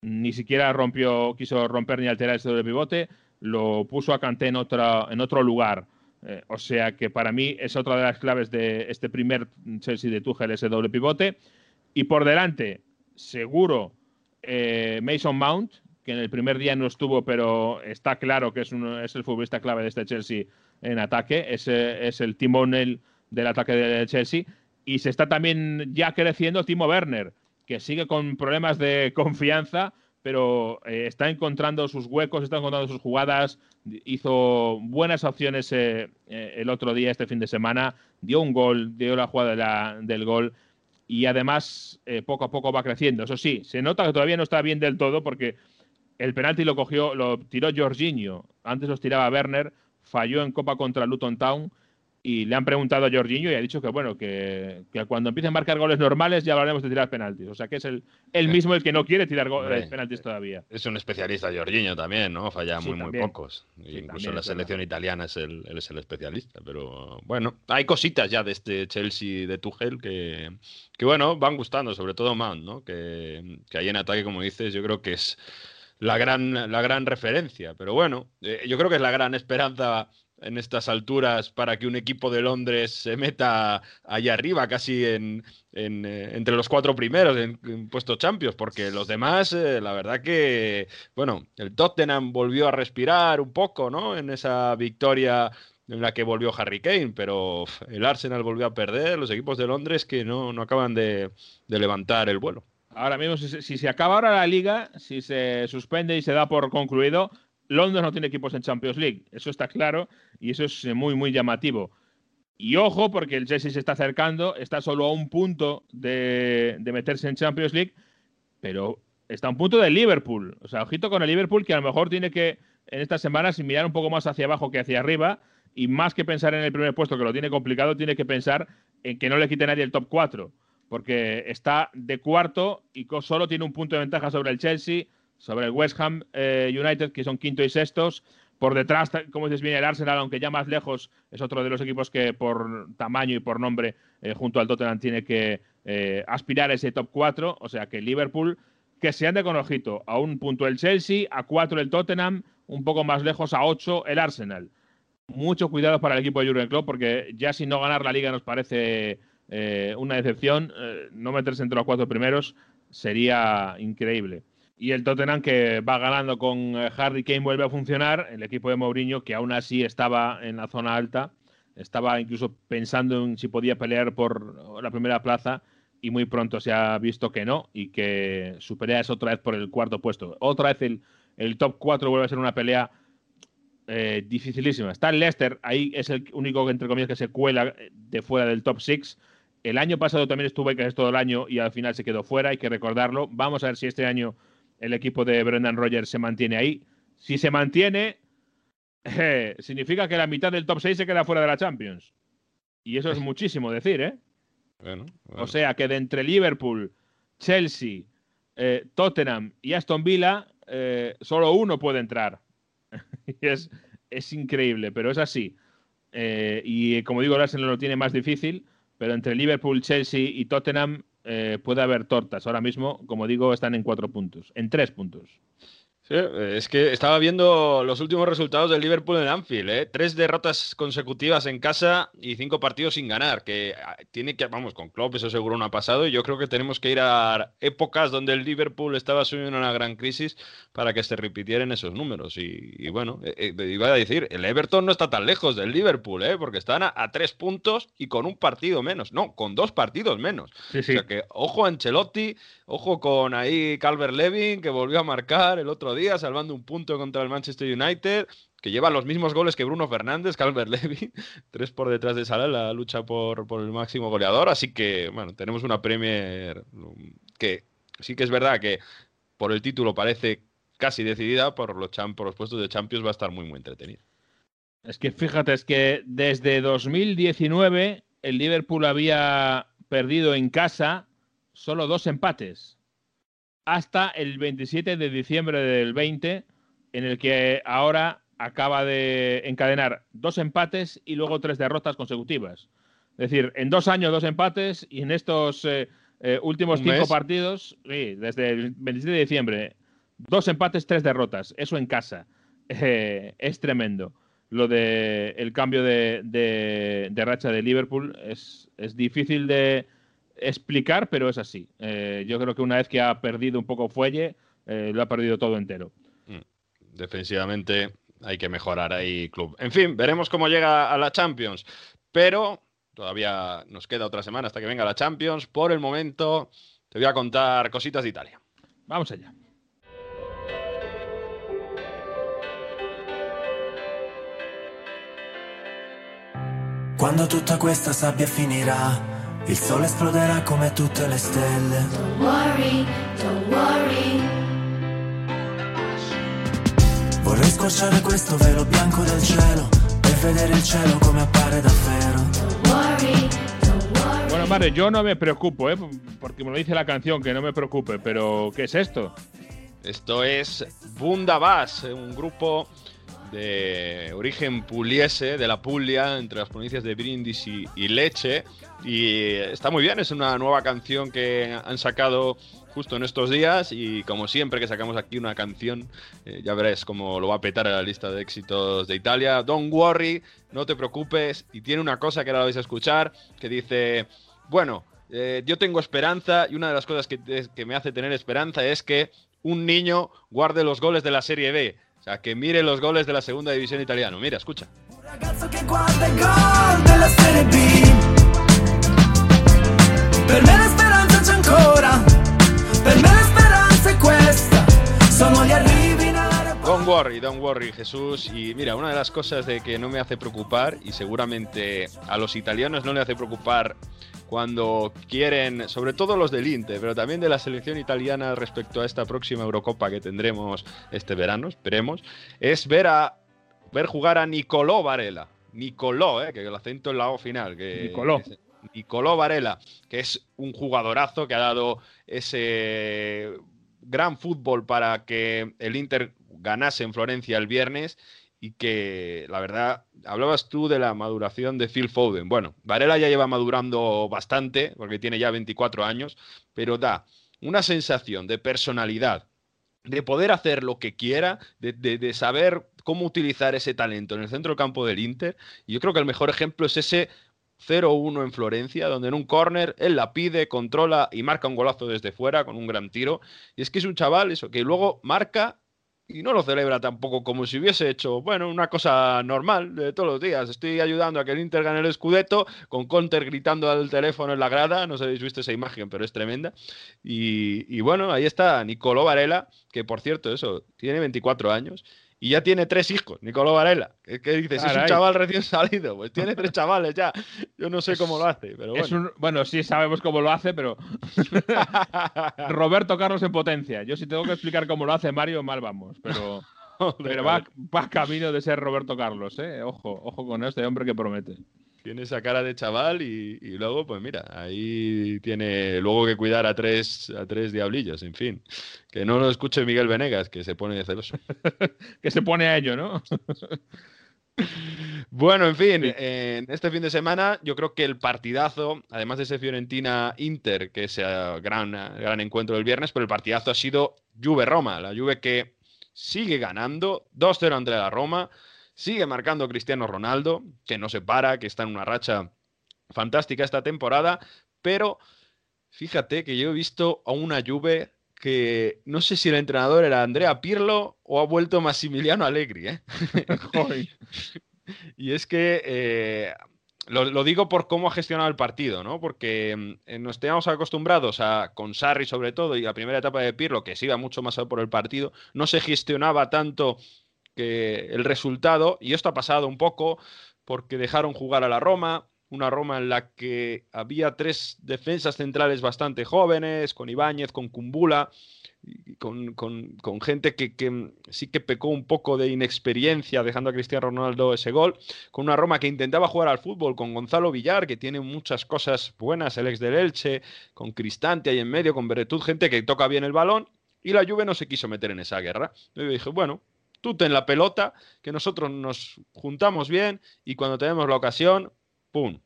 Ni siquiera rompió, quiso romper ni alterar ese doble pivote, lo puso a Kanté en, otra, en otro lugar. Eh, o sea que para mí es otra de las claves de este primer Chelsea de Tuchel, ese doble pivote. Y por delante, seguro, eh, Mason Mount, que en el primer día no estuvo, pero está claro que es, es el futbolista clave de este Chelsea en ataque. Es, es el timón el- del ataque del Chelsea. Y se está también ya creciendo Timo Werner, que sigue con problemas de confianza, pero eh, está encontrando sus huecos, está encontrando sus jugadas. Hizo buenas opciones eh, eh, el otro día, este fin de semana. Dio un gol, dio la jugada de del gol y además poco a poco va creciendo. Eso sí, se nota que todavía no está bien del todo porque el penalti lo cogió, lo tiró Jorginho. Antes los tiraba Werner, falló en Copa contra Luton Town y le han preguntado a Jorginho y ha dicho que bueno, que, que cuando empiecen a marcar goles normales ya hablaremos de tirar penaltis. O sea que es el, el mismo el que no quiere tirar go- Hombre, eh, penaltis todavía. Es un especialista, Jorginho también, ¿no? Falla Sí, muy, muy pocos. Sí, Incluso también en la selección italiana es el, él es el especialista. Pero bueno, hay cositas ya de este Chelsea de Tuchel que, que bueno, van gustando, sobre todo Mount, ¿no? Que, que ahí en ataque, como dices, yo creo que es la gran, la gran referencia. Pero bueno, eh, yo creo que es la gran esperanza en estas alturas para que un equipo de Londres se meta allá arriba, casi en, eh, entre los cuatro primeros en, en puestos champions, porque los demás, eh, la verdad que, bueno, el Tottenham volvió a respirar un poco, ¿no? En esa victoria en la que volvió Harry Kane, pero el Arsenal volvió a perder, los equipos de Londres que no, no acaban de, de levantar el vuelo. Ahora mismo, si, si se acaba ahora la liga, si se suspende y se da por concluido, Londres no tiene equipos en Champions League. Eso está claro y eso es eh, muy, muy llamativo. Y ojo, porque el Chelsea se está acercando, está solo a un punto de, de meterse en Champions League, pero está a un punto del Liverpool. O sea, ojito con el Liverpool, que a lo mejor tiene que en estas semanas mirar un poco más hacia abajo que hacia arriba y más que pensar en el primer puesto, que lo tiene complicado, tiene que pensar en que no le quite nadie el top 4, porque está de cuarto y solo tiene un punto de ventaja sobre el Chelsea, sobre el West Ham eh, United, que son quinto y sextos. Por detrás, como dices, viene el Arsenal, aunque ya más lejos es otro de los equipos que por tamaño y por nombre, eh, junto al Tottenham, tiene que eh, aspirar a ese top 4. O sea que Liverpool, que se ande con ojito, a un punto el Chelsea, a cuatro el Tottenham, un poco más lejos a ocho el Arsenal. Mucho cuidado para el equipo de Jurgen Klopp, porque ya si no ganar la liga nos parece una decepción, no meterse entre los cuatro primeros sería increíble. Y el Tottenham que va ganando con eh, Harry Kane vuelve a funcionar, el equipo de Mourinho que aún así estaba en la zona alta, estaba incluso pensando en si podía pelear por la primera plaza y muy pronto se ha visto que no y que su pelea es otra vez por el cuarto puesto. Otra vez el, el top 4 vuelve a ser una pelea eh, dificilísima. Está el Leicester, ahí es el único entre comillas, que se cuela eh, de fuera del top 6. El año pasado también estuvo ahí casi todo el año y al final se quedó fuera, hay que recordarlo. Vamos a ver si este año el equipo de Brendan Rodgers se mantiene ahí. Si se mantiene, eh, significa que la mitad del top 6 se queda fuera de la Champions. Y eso es muchísimo decir, ¿eh? Bueno, bueno. O sea que de entre Liverpool, Chelsea, eh, Tottenham y Aston Villa, eh, solo uno puede entrar. y es, es increíble, pero es así. Eh, y como digo, el Arsenal lo tiene más difícil, pero entre Liverpool, Chelsea y Tottenham eh, puede haber tortas. Ahora mismo, como digo, están en cuatro puntos, en tres puntos. Sí, es que estaba viendo los últimos resultados del Liverpool en Anfield, ¿eh? Tres derrotas consecutivas en casa y cinco partidos sin ganar, que ah, tiene que, vamos, con Klopp eso seguro no ha pasado y yo creo que tenemos que ir a épocas donde el Liverpool estaba subiendo una gran crisis para que se repitieran esos números y, y bueno, eh, eh, iba a decir, el Everton no está tan lejos del Liverpool, ¿eh? Porque están a, a tres puntos y con un partido menos, no, con dos partidos menos. Sí, O sea que ojo a Ancelotti, ojo con ahí Calvert Levin, que volvió a marcar el otro día, salvando un punto contra el Manchester United, que lleva los mismos goles que Bruno Fernández, Calvert Levin, tres por detrás de Salah, la lucha por, por el máximo goleador. Así que, bueno, tenemos una Premier um, que sí que es verdad que por el título parece casi decidida, por los, por los puestos de Champions va a estar muy, muy entretenida. Es que fíjate, es que desde 2019 el Liverpool había perdido en casa solo dos empates. Hasta el 27 de diciembre del 20, en el que ahora acaba de encadenar dos empates y luego tres derrotas consecutivas. Es decir, en dos años dos empates y en estos eh, eh, últimos cinco mes. partidos, sí, desde el 27 de diciembre, dos empates, tres derrotas. Eso en casa. Eh, es tremendo. lo de el cambio de, de- de racha de Liverpool. Es, es difícil de explicar, pero es así. Eh, yo creo que una vez que ha perdido un poco fuelle, eh, lo ha perdido todo entero. Defensivamente hay que mejorar ahí, club. En fin, veremos cómo llega a la Champions. Pero todavía nos queda otra semana hasta que venga la Champions. Por el momento, te voy a contar cositas de Italia. Vamos allá. Quando tutta questa sabbia finirà, il sole esploderà come tutte le stelle. Don't worry, don't worry. Vorrei squarciare questo velo bianco del cielo per vedere il cielo come appare davvero. Don't worry, don't worry. Bueno, yo no me preocupo, ¿eh? porque me lo dice la canción, que no me preocupe, pero ¿qué es esto? Esto es Bundabas, un grupo de origen puliese, de la Puglia, entre las provincias de Brindisi y Leche. Y está muy bien, es una nueva canción que han sacado justo en estos días y como siempre que sacamos aquí una canción, eh, ya verás cómo lo va a petar en la lista de éxitos de Italia. Don't worry, no te preocupes. Y tiene una cosa que ahora vais a escuchar que dice, bueno, eh, yo tengo esperanza y una de las cosas que, que me hace tener esperanza es que un niño guarde los goles de la Serie B. O sea, que mire los goles de la segunda división italiana. Mira, escucha. Don't worry, don't worry, Jesús. Y mira, una de las cosas de que no me hace preocupar, y seguramente a los italianos no le hace preocupar cuando quieren, sobre todo los del Inter, pero también de la selección italiana respecto a esta próxima Eurocopa que tendremos este verano, esperemos, es ver a ver jugar a Nicolò Varela. Nicolò, eh, que el acento en la O final. Que, Nicolò. que es- Nicolò Varela, que es un jugadorazo que ha dado ese gran fútbol para que el Inter ganase en Florencia el viernes y que la verdad, hablabas tú de la maduración de Phil Foden. Bueno, Varela ya lleva madurando bastante porque tiene ya 24 años, pero da una sensación de personalidad, de poder hacer lo que quiera, de, de- saber cómo utilizar ese talento en el centro del campo del Inter. Y yo creo que el mejor ejemplo es ese 0-1 en Florencia, donde en un córner él la pide, controla y marca un golazo desde fuera con un gran tiro. Y es que es un chaval eso, que luego marca y no lo celebra tampoco como si hubiese hecho, bueno, una cosa normal de todos los días. Estoy ayudando a que el Inter gane el Scudetto, con Conter gritando al teléfono en la grada, no sé si habéis visto esa imagen, pero es tremenda. Y, y bueno, ahí está Nicolò Varela, que por cierto, eso, tiene 24 años. Y ya tiene tres hijos, Nicolò Varela. ¿Qué, qué dices? Es un chaval recién salido. Pues tiene tres chavales ya. Yo no sé cómo lo hace, pero bueno. Es un, bueno, sí sabemos cómo lo hace, pero Roberto Carlos en potencia. Yo si tengo que explicar cómo lo hace Mario, mal vamos, pero, pero va, va camino de ser Roberto Carlos, ¿eh? Ojo, ojo con este hombre que promete. Tiene esa cara de chaval y, y luego, pues mira, ahí tiene luego que cuidar a tres, a tres diablillos, en fin. Que no lo escuche Miguel Venegas, que se pone celoso. Que se pone a ello, ¿no? Bueno, en fin, en este fin de semana yo creo que el partidazo, además de ese Fiorentina-Inter, que es el gran, gran encuentro del viernes, pero el partidazo ha sido Juve-Roma, la Juve que sigue ganando 2-0 ante la Roma, sigue marcando Cristiano Ronaldo, que no se para, que está en una racha fantástica esta temporada, pero fíjate que yo he visto a una Juve que no sé si el entrenador era Andrea Pirlo o ha vuelto Massimiliano Allegri, ¿eh? Y es que eh, lo, lo digo por cómo ha gestionado el partido, ¿no? Porque mm, eh, nos teníamos acostumbrados a, con Sarri sobre todo, y la primera etapa de Pirlo, que se iba mucho más a por el partido, no se gestionaba tanto el resultado, y esto ha pasado un poco porque dejaron jugar a la Roma, una Roma en la que había tres defensas centrales bastante jóvenes, con Ibáñez, con Cumbula, con, con- gente que, que sí que pecó un poco de inexperiencia, dejando a Cristiano Ronaldo ese gol, con una Roma que intentaba jugar al fútbol, con Gonzalo Villar, que tiene muchas cosas buenas, el ex del Elche, con Cristante ahí en medio, con Beretud, gente que toca bien el balón, y la Juve no se quiso meter en esa guerra. Yo dije, bueno, tú ten la pelota, que nosotros nos juntamos bien, y cuando tenemos la ocasión, ¡pum!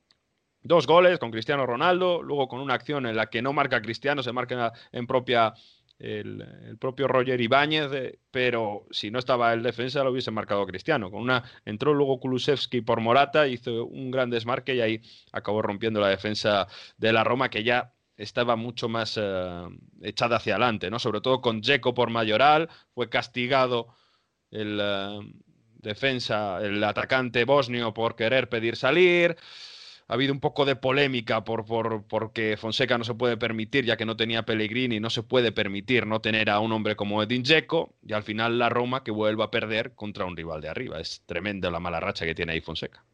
Dos goles con Cristiano Ronaldo, luego con una acción en la que no marca Cristiano, se marca en propia el, propio Roger Ibáñez, eh, pero si no estaba el defensa lo hubiese marcado Cristiano. Con una entró luego Kulusevski por Morata, hizo un gran desmarque y ahí acabó rompiendo la defensa de la Roma que ya estaba mucho más eh, echada hacia adelante, ¿no? Sobre todo con Dzeko por Mayoral, fue castigado el eh, defensa, el atacante bosnio por querer pedir salir. Ha habido un poco de polémica por, por, porque Fonseca no se puede permitir, ya que no tenía Pellegrini, no se puede permitir no tener a un hombre como Edin Dzeko, y al final la Roma que vuelva a perder contra un rival de arriba. Es tremenda la mala racha que tiene ahí Fonseca.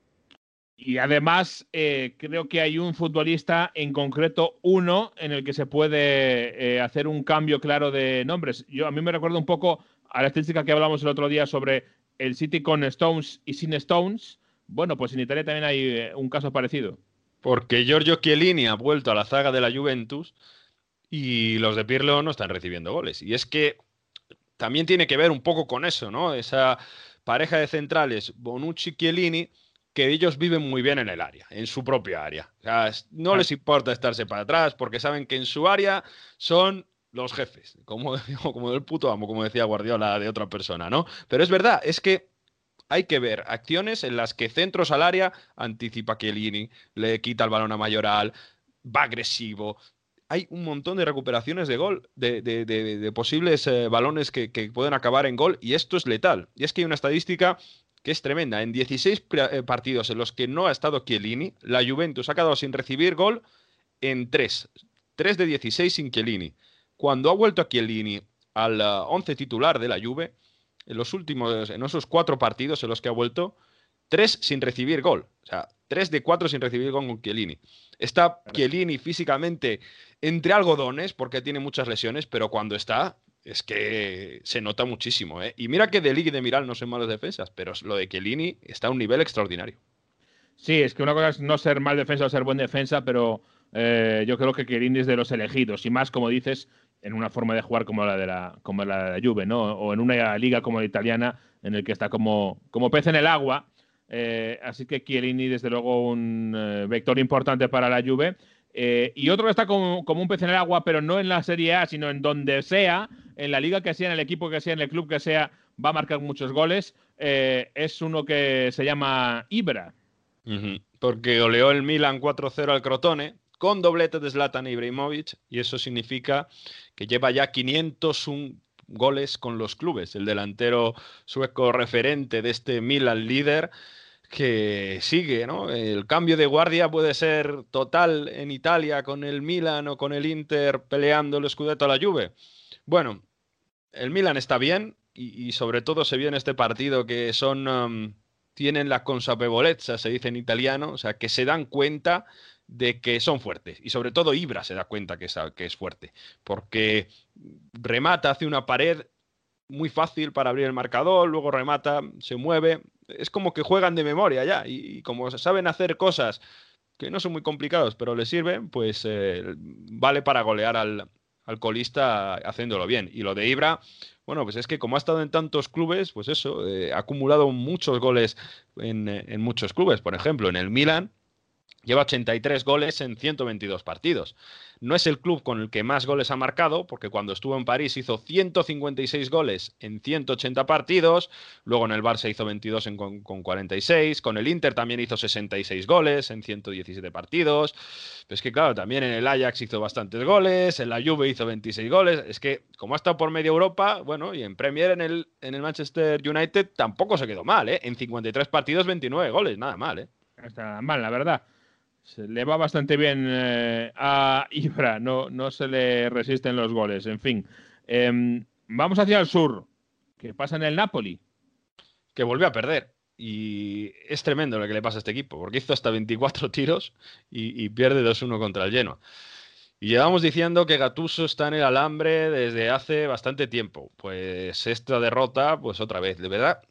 Y además, eh, creo que hay un futbolista, en concreto uno, en el que se puede eh, hacer un cambio claro de nombres. Yo, a mí me recuerda un poco a la estadística que hablamos el otro día sobre el City con Stones y sin Stones. Bueno, pues en Italia también hay eh, un caso parecido. Porque Giorgio Chiellini ha vuelto a la zaga de la Juventus y los de Pirlo no están recibiendo goles. Y es que también tiene que ver un poco con eso, ¿no? Esa pareja de centrales, Bonucci-Chiellini, que ellos viven muy bien en el área, en su propia área. O sea, no les importa estarse para atrás porque saben que en su área son los jefes, como, como del puto amo, como decía Guardiola de otra persona, ¿no? Pero es verdad, es que hay que ver acciones en las que centros al área anticipa Chiellini, le quita el balón a Mayoral, va agresivo. Hay un montón de recuperaciones de gol, de, posibles eh, balones que, que, pueden acabar en gol, y esto es letal. Y es que hay una estadística que es tremenda. En 16 eh, partidos en los que no ha estado Chiellini, la Juventus ha quedado sin recibir gol en 3. 3 de 16 sin Chiellini. Cuando ha vuelto a Chiellini al 11 titular de la Juve, en los últimos, en esos cuatro partidos en los que ha vuelto, 3 sin recibir gol. O sea, 3 de 4 sin recibir gol con Chiellini. Está Chiellini físicamente entre algodones porque tiene muchas lesiones, pero cuando está, es que se nota muchísimo. ¿eh? Y mira que de Lig y de Miral no son malos defensas, pero lo de Chiellini está a un nivel extraordinario. Sí, es que una cosa es no ser mal defensa o ser buen defensa, pero eh, yo creo que Chiellini es de los elegidos. Y más, como dices, en una forma de jugar como la de la, como la, de la Juve, ¿no? O en una liga como la italiana, en el que está como, como pez en el agua. Eh, así que Chiellini, desde luego, un eh, vector importante para la Juve. Eh, y otro que está como, como, un pez en el agua, pero no en la Serie A, sino en donde sea, en la liga que sea, en el equipo que sea, en el club que sea, va a marcar muchos goles. Es uno que se llama Ibra. Porque goleó el Milan 4-0 al Crotone con doblete de Zlatan Ibrahimovic y eso significa que lleva ya 501 goles con los clubes. El delantero sueco referente de este Milan líder que sigue, ¿no? El cambio de guardia puede ser total en Italia con el Milan o con el Inter peleando el Scudetto a la Juve. Bueno, el Milan está bien y, sobre todo se vio en este partido que son um, tienen la consapevolezza, se dice en italiano, o sea, que se dan cuenta de que son fuertes. Y sobre todo Ibra se da cuenta que es, que es fuerte, porque remata, hace una pared muy fácil para abrir el marcador, luego remata, se mueve. Es como que juegan de memoria ya y, como saben hacer cosas que no son muy complicados, pero les sirven, pues eh, vale para golear al, al, colista haciéndolo bien. Y lo de Ibra, bueno, pues es que como ha estado en tantos clubes, pues eso, eh, ha acumulado muchos goles en, en muchos clubes. Por ejemplo, en el Milan lleva 83 goles en 122 partidos. No es el club con el que más goles ha marcado, porque cuando estuvo en París hizo 156 goles en 180 partidos, luego en el Barça hizo 22 en, con, con, 46, con el Inter también hizo 66 goles en 117 partidos, pero es que claro, también en el Ajax hizo bastantes goles, en la Juve hizo 26 goles, es que como ha estado por media Europa, bueno, y en Premier en el, en el Manchester United tampoco se quedó mal, ¿eh? en 53 partidos 29 goles, nada mal. ¿eh? Está mal, la verdad. Se le va bastante bien eh, a Ibra, no, no se le resisten los goles. En fin, eh, vamos hacia el sur. ¿Qué pasa en el Napoli? Que vuelve a perder. Y es tremendo lo que le pasa a este equipo, porque hizo hasta 24 tiros y, y pierde 2-1 contra el Genoa. Y llevamos diciendo que Gatuso está en el alambre desde hace bastante tiempo. Pues esta derrota, pues otra vez, de verdad,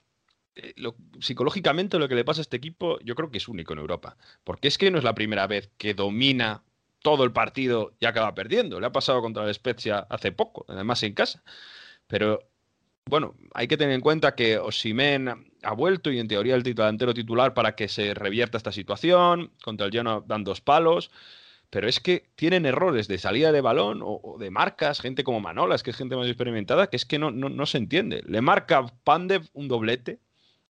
eh, psicológicamente lo que le pasa a este equipo yo creo que es único en Europa. Porque es que no es la primera vez que domina todo el partido y acaba perdiendo. Le ha pasado contra el Spezia hace poco, además en casa. Pero bueno, hay que tener en cuenta que Osimen ha vuelto y en teoría el delantero titular para que se revierta esta situación. Contra el Genoa dan dos palos. pero es que tienen errores de salida de balón o, o de marcas, gente como Manolas, que es gente más experimentada, que es que no, no, no se entiende. Le marca Pandev un doblete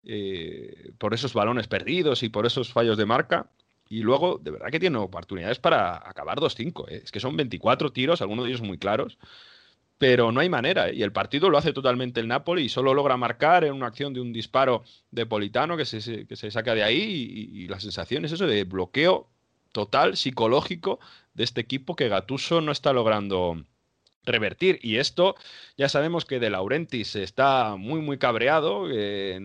eh, por esos balones perdidos y por esos fallos de marca. Y luego, de verdad que tiene oportunidades para acabar 2-5. ¿eh? Es que son 24 tiros, algunos de ellos muy claros, pero no hay manera. ¿eh? Y el partido lo hace totalmente el Napoli y solo logra marcar en una acción de un disparo de Politano que se, que se saca de ahí. Y, y la sensación es eso de bloqueo total psicológico de este equipo que Gatuso no está logrando revertir. Y esto ya sabemos que De Laurentiis está muy, muy cabreado eh,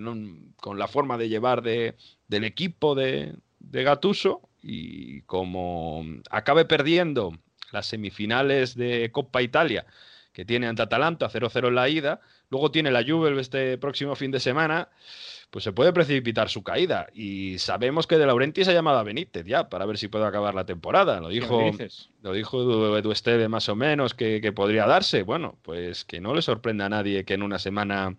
con la forma de llevar de- del equipo de, de Gatuso. Y como acabe perdiendo las semifinales de Coppa Italia, que tiene ante Atalanta 0-0 en la ida, luego tiene la Juve este próximo fin de semana, pues se puede precipitar su caída. Y sabemos que De Laurentiis ha llamado a Benítez ya para ver si puede acabar la temporada. Lo ¿Qué me dijo, lo dijo Edu, Edu Esteve más o menos que, que podría darse. Bueno, pues que no le sorprenda a nadie que en una semana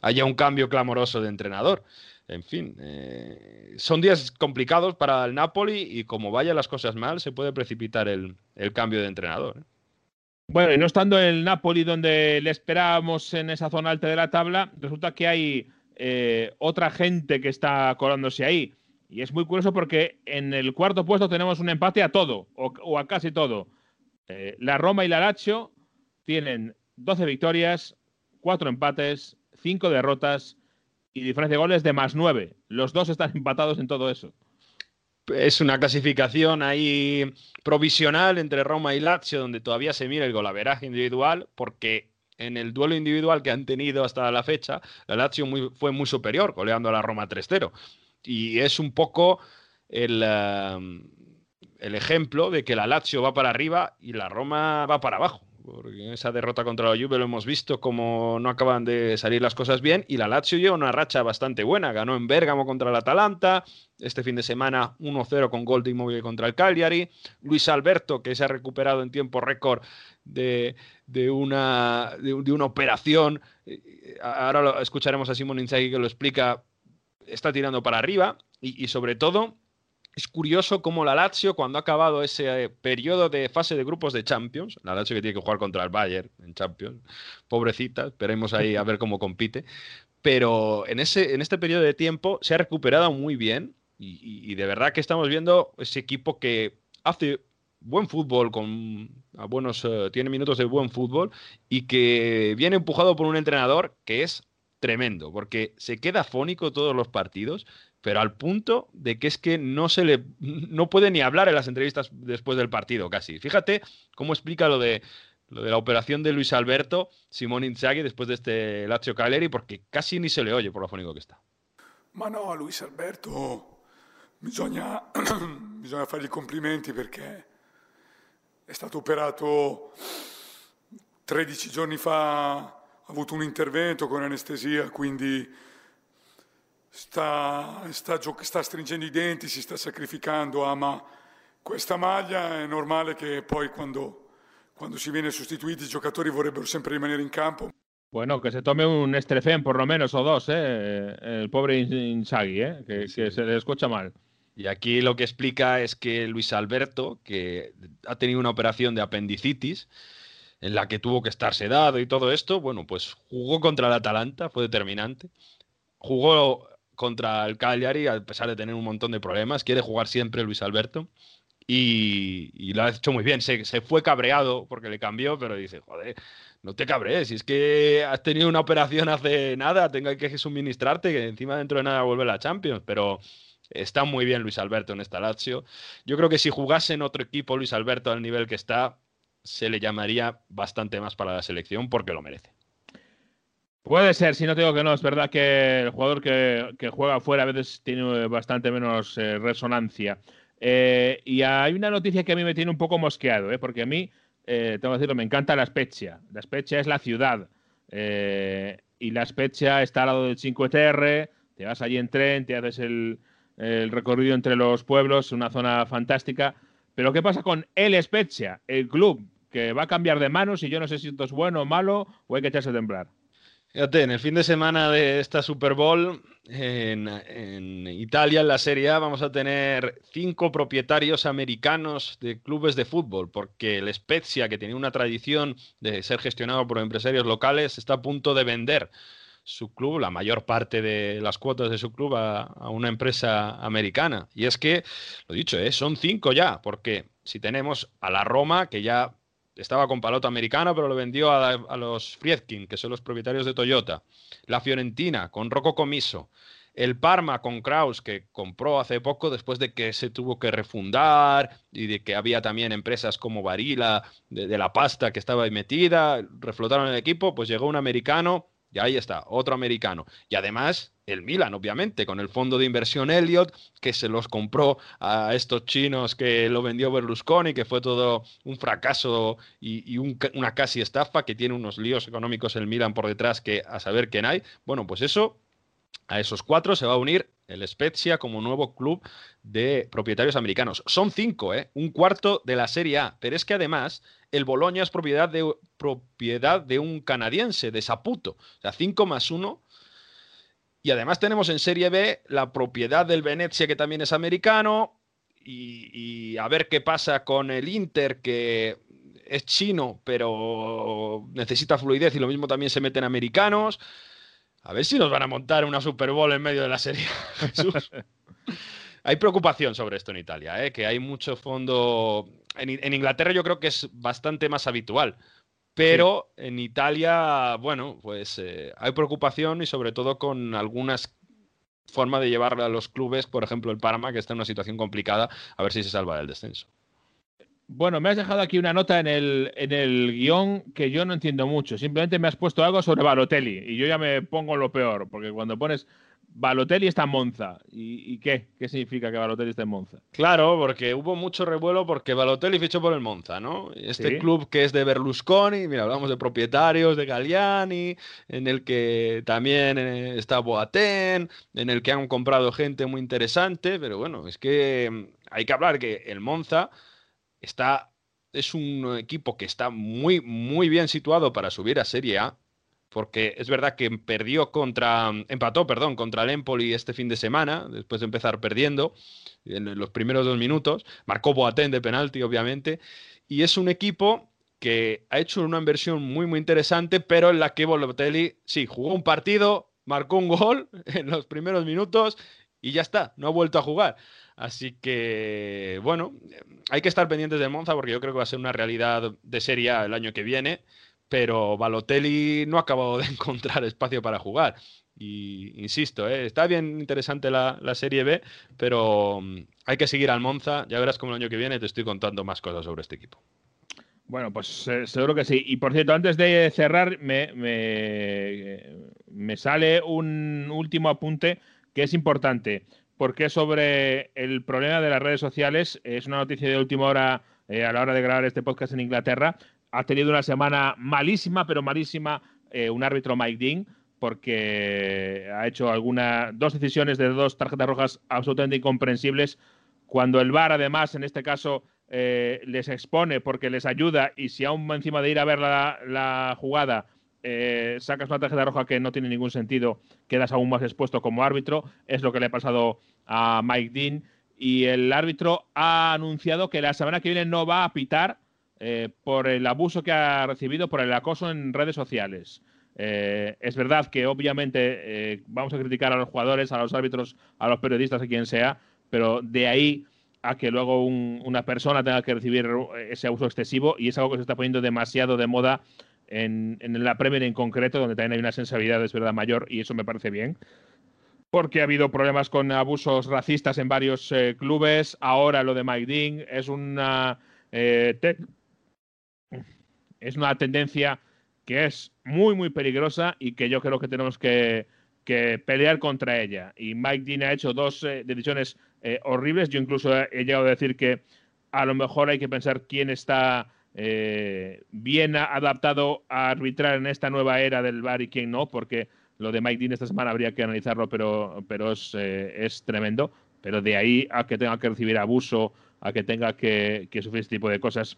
haya un cambio clamoroso de entrenador. En fin, eh, son días complicados para el Napoli y como vayan las cosas mal, se puede precipitar el, el cambio de entrenador. ¿eh? Bueno, y no estando el Napoli donde le esperábamos en esa zona alta de la tabla, resulta que hay eh, otra gente que está colándose ahí. Y es muy curioso porque en el cuarto puesto tenemos un empate a todo, o, a casi todo. Eh, la Roma y la Lazio tienen 12 victorias, 4 empates, 5 derrotas y diferencia de goles de más 9. Los dos están empatados en todo eso. Es una clasificación ahí provisional entre Roma y Lazio, donde todavía se mira el golaveraje individual, porque en el duelo individual que han tenido hasta la fecha, la Lazio fue muy superior, goleando a la Roma 3-0. Y es un poco el, eh, el ejemplo de que la Lazio va para arriba y la Roma va para abajo. Porque en esa derrota contra la Juve lo hemos visto como no acaban de salir las cosas bien y la Lazio lleva una racha bastante buena. Ganó en Bérgamo contra el Atalanta, este fin de semana 1-0 con gol de Immobile contra el Cagliari. Luis Alberto, que se ha recuperado en tiempo récord de, de una, de, una operación. Eh, Ahora lo escucharemos a Simón Inzaghi que lo explica. Está tirando para arriba y sobre todo es curioso cómo la Lazio, cuando ha acabado ese eh, periodo de fase de grupos de Champions, la Lazio que tiene que jugar contra el Bayern en Champions, pobrecita, esperemos ahí a ver cómo compite, pero en, ese, en este periodo de tiempo se ha recuperado muy bien y, de verdad que estamos viendo ese equipo que hace buen fútbol, con buenos, eh, tiene minutos de buen fútbol y que viene empujado por un entrenador que es tremendo, porque se queda fónico todos los partidos, pero al punto de que es que no se le no puede ni hablar en las entrevistas después del partido casi. Fíjate cómo explica lo de lo de la operación de Luis Alberto, Simón Inzaghi después de este Lazio Cagliari porque casi ni se le oye por lo fónico que está. Ma no, Luis Alberto, bisogna, bisogna fargli complimenti perché è stato operato 13 giorni fa, ha avuto un intervento con anestesia, quindi sta, sta, gio- sta stringendo i denti, si sta sacrificando, ama questa maglia, è normale che poi quando, quando si viene sostituiti i giocatori vorrebbero sempre rimanere in campo. Bueno, que se tome un Estrefen por lo menos o dos, ¿eh? El pobre In- Inzaghi, ¿eh? Que, que se le escucha mal. Y aquí lo que explica es que Luis Alberto, que ha tenido una operación de apendicitis, en la que tuvo que estar sedado y todo esto, bueno, pues jugó contra el Atalanta, fue determinante. Jugó contra el Cagliari, a pesar de tener un montón de problemas. Quiere jugar siempre Luis Alberto. Y, lo ha hecho muy bien. Se, fue cabreado porque le cambió, pero dice, joder, no te cabrees, si es que has tenido una operación hace nada, tengo que suministrarte, que encima dentro de nada vuelve la Champions, pero está muy bien Luis Alberto en esta Lazio. Yo creo que si jugase en otro equipo Luis Alberto al nivel que está, se le llamaría bastante más para la selección porque lo merece. Puede ser, si no te digo que no. Es verdad que el jugador que, juega afuera a veces tiene bastante menos eh, resonancia. Eh, y hay una noticia que a mí me tiene un poco mosqueado, ¿eh? porque a mí, eh, tengo que decirlo, me encanta La Spezia. La Spezia es la ciudad. eh, y La Spezia está al lado del 5TR. Te vas allí en tren, te haces el, el recorrido entre los pueblos, una zona fantástica. Pero ¿qué pasa con El Spezia, el club que va a cambiar de manos y yo no sé si esto es bueno o malo o hay que echarse a temblar? Fíjate, en el fin de semana de esta Super Bowl, en, Italia, en la Serie A, vamos a tener cinco propietarios americanos de clubes de fútbol, porque el Spezia, que tenía una tradición de ser gestionado por empresarios locales, está a punto de vender su club, la mayor parte de las cuotas de su club a, a una empresa americana. Y es que, lo dicho, ¿eh? son cinco ya, porque si tenemos a la Roma, que ya estaba con palota americana, pero lo vendió a, los Friedkin, que son los propietarios de Toyota. La Fiorentina, con Rocco Comiso. El Parma con Kraus, que compró hace poco después de que se tuvo que refundar y de que había también empresas como Barilla, de, de la pasta que estaba ahí metida, reflotaron el equipo, pues llegó un americano y ahí está, otro americano. Y además, el Milan, obviamente, con el fondo de inversión Elliot, que se los compró a estos chinos que lo vendió Berlusconi, que fue todo un fracaso y, y un, una casi estafa, que tiene unos líos económicos el Milan por detrás que a saber quién hay. Bueno, pues eso, a esos cuatro se va a unir el Spezia como nuevo club de propietarios americanos. Son cinco, ¿eh? un cuarto de la Serie A, pero es que además el Boloña es propiedad de, propiedad de un canadiense, de Saputo, o sea, 5 más 1. Y además tenemos en Serie B la propiedad del Venezia, que también es americano, y, y, a ver qué pasa con el Inter, que es chino, pero necesita fluidez y lo mismo también se meten americanos. A ver si nos van a montar una Super Bowl en medio de la serie. Jesús. hay preocupación sobre esto en Italia, ¿eh? que hay mucho fondo. En, en, Inglaterra yo creo que es bastante más habitual. Pero sí. en Italia, bueno, pues eh, hay preocupación y sobre todo con algunas formas de llevar a los clubes, por ejemplo el Parma, que está en una situación complicada, a ver si se salva del descenso. Bueno, me has dejado aquí una nota en el, en el guion que yo no entiendo mucho. Simplemente me has puesto algo sobre Balotelli y yo ya me pongo lo peor, porque cuando pones Balotelli está en Monza. ¿Y, ¿Y, qué? ¿Qué significa que Balotelli está en Monza? Claro, porque hubo mucho revuelo porque Balotelli fichó por el Monza, ¿no? Este ¿Sí? club que es de Berlusconi, mira, hablamos de propietarios, de Galliani, en el que también eh, está Boateng, en el que han comprado gente muy interesante, pero bueno, es que mm, hay que hablar que el Monza está es un equipo que está muy muy bien situado para subir a Serie A porque es verdad que perdió contra empató, perdón, contra el Empoli este fin de semana, después de empezar perdiendo en los primeros dos minutos, marcó Boateng de penalti obviamente, y es un equipo que ha hecho una inversión muy muy interesante, pero en la que Bolotelli sí jugó un partido, marcó un gol en los primeros minutos y ya está, no ha vuelto a jugar. Así que, bueno, hay que estar pendientes de Monza porque yo creo que va a ser una realidad de Serie A el año que viene, pero Balotelli no ha acabado de encontrar espacio para jugar. Y insisto, ¿eh? está bien interesante la, la, Serie B, pero um, hay que seguir al Monza. Ya verás cómo el año que viene te estoy contando más cosas sobre este equipo. Bueno, pues eh, seguro que sí. Y por cierto, antes de cerrar, me, me, me sale un último apunte que es importante porque sobre el problema de las redes sociales es una noticia de última hora eh, a la hora de grabar este podcast en Inglaterra. Ha tenido una semana malísima, pero malísima, eh, un árbitro Mike Dean, porque ha hecho alguna, dos decisiones de dos tarjetas rojas absolutamente incomprensibles, cuando el VAR, además, en este caso, eh, les expone porque les ayuda y si aún encima de ir a ver la, la jugada eh, sacas una tarjeta roja que no tiene ningún sentido, quedas aún más expuesto como árbitro. Es lo que le ha pasado a Mike Dean. Y el árbitro ha anunciado que la semana que viene no va a pitar eh, por el abuso que ha recibido, por el acoso en redes sociales. Eh, es verdad que obviamente vamos a criticar a los jugadores, a los árbitros, a los periodistas, a quien sea, pero de ahí a que luego un, una persona tenga que recibir ese abuso excesivo y es algo que se está poniendo demasiado de moda en, en, la Premier en concreto, donde también hay una sensibilidad, es verdad, mayor, y eso me parece bien. Porque ha habido problemas con abusos racistas en varios eh, clubes. Ahora lo de Mike Dean es una, eh, es una tendencia que es muy, muy peligrosa y que yo creo que tenemos que, que pelear contra ella. Y Mike Dean ha hecho dos eh, decisiones eh, horribles. Yo incluso he llegado a decir que a lo mejor hay que pensar quién está eh, bien adaptado a arbitrar en esta nueva era del VAR y quién no, porque lo de Mike Dean esta semana habría que analizarlo, pero, pero es, eh, es tremendo. Pero de ahí a que tenga que recibir abuso, a que tenga que, que, sufrir este tipo de cosas,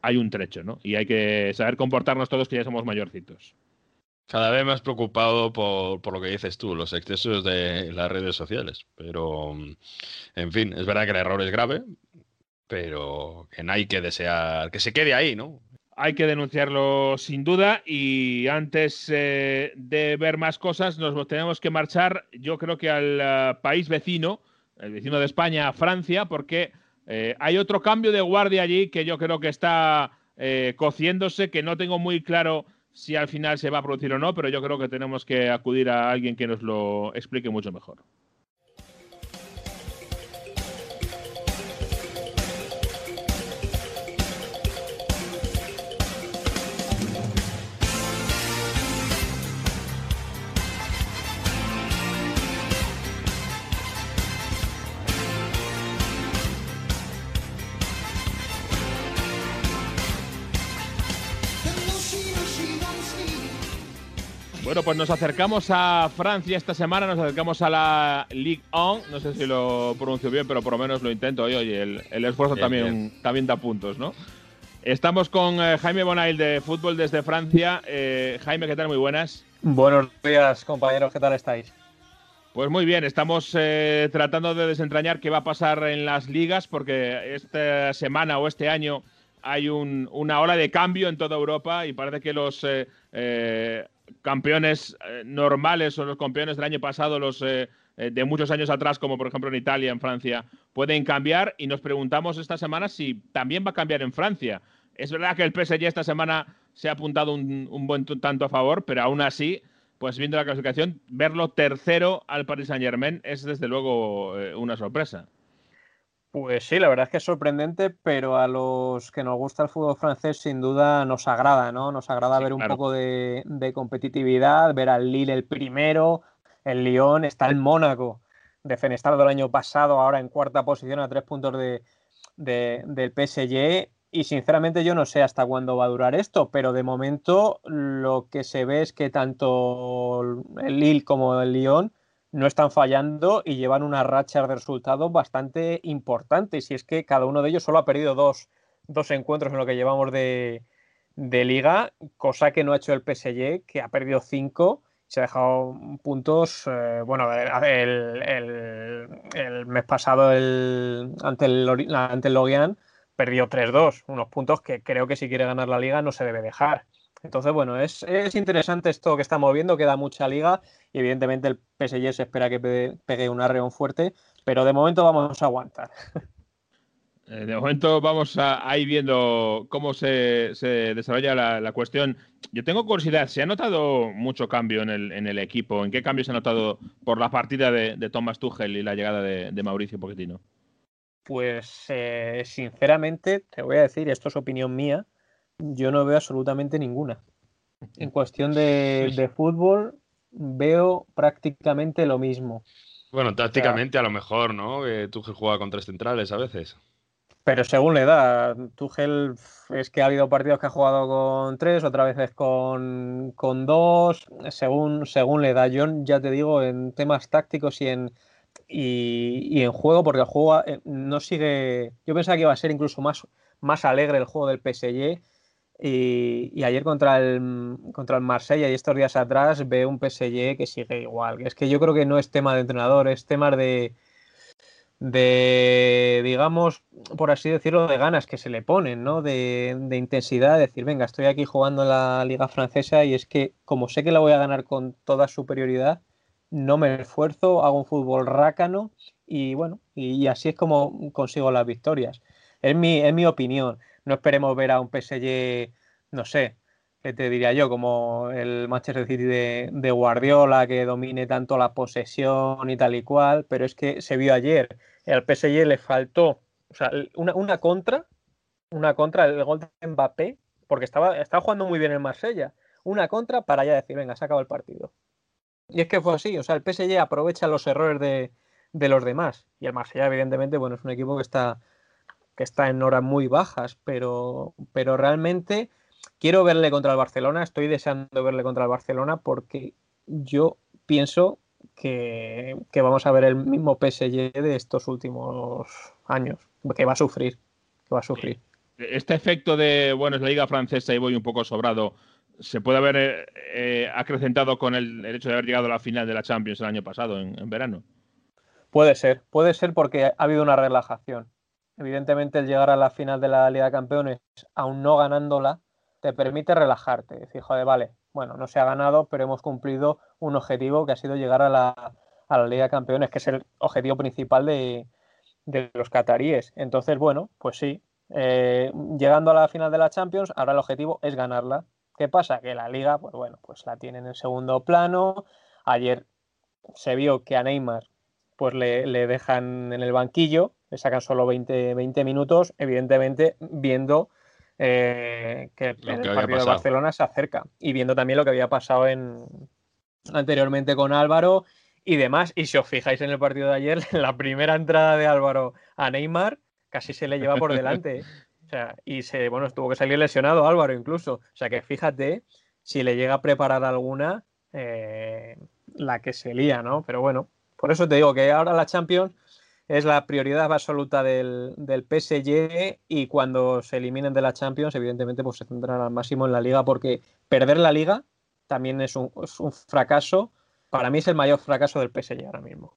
hay un trecho, ¿no? Y hay que saber comportarnos todos que ya somos mayorcitos. Cada vez más preocupado por, por, lo que dices tú, los excesos de las redes sociales. Pero, en fin, es verdad que el error es grave, pero que no hay que desear que se quede ahí, ¿no? Hay que denunciarlo sin duda y antes eh, de ver más cosas nos tenemos que marchar, yo creo que al uh, país vecino, el vecino de España, Francia, porque eh, hay otro cambio de guardia allí que yo creo que está eh, cociéndose, que no tengo muy claro si al final se va a producir o no, pero yo creo que tenemos que acudir a alguien que nos lo explique mucho mejor. Bueno, pues nos acercamos a Francia esta semana, nos acercamos a la Ligue 1. No sé si lo pronuncio bien, pero por lo menos lo intento. Oye, oye el, el esfuerzo Bien, también, bien. también da puntos, ¿no? Estamos con eh, Jaime Bonail de Fútbol desde Francia. Eh, Jaime, ¿qué tal? Muy buenas. Buenos días, compañeros, ¿qué tal estáis? Pues muy bien, estamos eh, tratando de desentrañar qué va a pasar en las ligas, porque esta semana o este año hay un- una ola de cambio en toda Europa y parece que los eh, eh, campeones eh, normales o los campeones del año pasado, los eh, eh, de muchos años atrás, como por ejemplo en Italia, en Francia, pueden cambiar y nos preguntamos esta semana si también va a cambiar en Francia. Es verdad que el PSG esta semana se ha apuntado un, un buen tanto a favor, pero aún así, pues viendo la clasificación, verlo tercero al Paris Saint Germain es desde luego eh, una sorpresa. Pues sí, la verdad es que es sorprendente, pero a los que nos gusta el fútbol francés sin duda nos agrada, ¿no? Nos agrada Sí, ver un poco de, de competitividad, ver al Lille el primero, el Lyon, está el Mónaco, defenestrado el año pasado, ahora en cuarta posición a tres puntos de, de- del PSG. Y sinceramente yo no sé hasta cuándo va a durar esto, pero de momento lo que se ve es que tanto el Lille como el Lyon no están fallando y llevan unas rachas de resultados bastante importantes. Y es que cada uno de ellos solo ha perdido dos, dos encuentros en lo que llevamos de, liga, cosa que no ha hecho el PSG, que ha perdido cinco. Se ha dejado puntos, eh, bueno, el, el- mes pasado el, ante, el, ante el perdió 3-2, unos puntos que creo que si quiere ganar la liga no se debe dejar. Entonces, bueno, es, es interesante esto que estamos viendo, queda mucha liga y evidentemente el PSG se espera que pe- pegue un arreón fuerte, pero de momento vamos a aguantar. Eh, de momento vamos a, a ir viendo cómo se, se desarrolla la, la cuestión. Yo tengo curiosidad, ¿se ha notado mucho cambio en el, en el equipo? ¿En qué cambio se ha notado por la partida de, de Thomas Tuchel y la llegada de, de Mauricio Pochettino? Pues eh, sinceramente, te voy a decir, esto es opinión mía, yo no veo absolutamente ninguna. En cuestión de, de fútbol, veo prácticamente lo mismo. Bueno, tácticamente a lo mejor, ¿no? Que Tuchel juega con tres centrales a veces. Pero según le da, Tuchel es que ha habido partidos que ha jugado con tres, otras veces con, con dos, según, según le da. Yo ya te digo, en temas tácticos y en, y, y en juego, porque el juego eh, no sigue. Yo pensaba que iba a ser incluso más, más alegre el juego del PSG. Y, ayer contra el, contra el Marsella y estos días atrás veo un PSG que sigue igual. Es que yo creo que no es tema de entrenador, es tema de, de, digamos, por así decirlo, de ganas que se le ponen, ¿no? De, de intensidad, de decir, venga, estoy aquí jugando en la Liga Francesa y es que como sé que la voy a ganar con toda superioridad, no me esfuerzo, hago un fútbol rácano y bueno, y, y así es como consigo las victorias. Es mi, es mi opinión. No esperemos ver a un PSG, no sé, ¿qué te diría yo? Como el Manchester City de, Guardiola, que domine tanto la posesión y tal y cual, pero es que se vio ayer. Al PSG le faltó, una, una contra, una contra, el gol de Mbappé, porque estaba, estaba jugando muy bien el Marsella. Una contra para ya decir, venga, se acaba el partido. Y es que fue así, o sea, el PSG aprovecha los errores de, de los demás. Y el Marsella, evidentemente, bueno, es un equipo que está, que está en horas muy bajas, pero, pero realmente quiero verle contra el Barcelona, estoy deseando verle contra el Barcelona porque yo pienso que, que vamos a ver el mismo PSG de estos últimos años, que va a sufrir, que va a sufrir. Este efecto de, bueno, es la liga francesa y voy un poco sobrado, se puede haber eh, eh, acrecentado con el, el, hecho de haber llegado a la final de la Champions el año pasado, en, en verano. Puede ser, puede ser porque ha habido una relajación. Evidentemente, el llegar a la final de la Liga de Campeones, aún no ganándola, te permite relajarte. Decir, joder, vale, bueno, no se ha ganado, pero hemos cumplido un objetivo que ha sido llegar a la, a la Liga de Campeones, que es el objetivo principal de, de los cataríes. Entonces, bueno, pues sí, eh, llegando a la final de la Champions, ahora el objetivo es ganarla. ¿Qué pasa? Que la liga, pues bueno, pues la tienen en segundo plano. Ayer se vio que a Neymar pues le, le dejan en el banquillo, le sacan solo 20, 20 minutos, evidentemente viendo eh, que, el que partido de. Barcelona se acerca y viendo también lo que había pasado en, anteriormente con Álvaro y demás. Y si os fijáis en el partido de ayer, la primera entrada de Álvaro a Neymar casi se le lleva por delante. ¿eh? O sea, y se, bueno, tuvo que salir lesionado Álvaro incluso. O sea que fíjate si le llega a preparar alguna, eh, la que se lía, ¿no? Pero bueno, por eso te digo que ahora la Champions es la prioridad absoluta del, del PSG y cuando se eliminen de la Champions, evidentemente, pues se centrarán al máximo en la liga, porque perder la liga también es un, es un fracaso. Para mí es el mayor fracaso del PSG ahora mismo.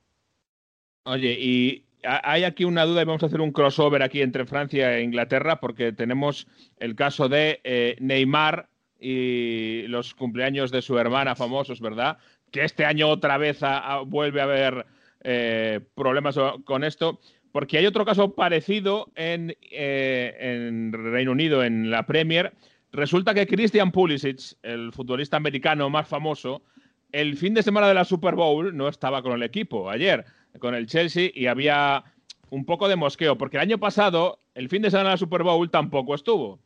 Oye, y ha- hay aquí una duda y vamos a hacer un crossover aquí entre Francia e Inglaterra porque tenemos el caso de eh, Neymar y los cumpleaños de su hermana famosos, ¿verdad? Que este año otra vez vuelve a haber eh, problemas con esto. Porque hay otro caso parecido en, eh, en Reino Unido, en la Premier. Resulta que Christian Pulisic, el futbolista americano más famoso, el fin de semana de la Super Bowl no estaba con el equipo ayer, con el Chelsea, y había un poco de mosqueo, porque el año pasado, el fin de semana de la Super Bowl tampoco estuvo.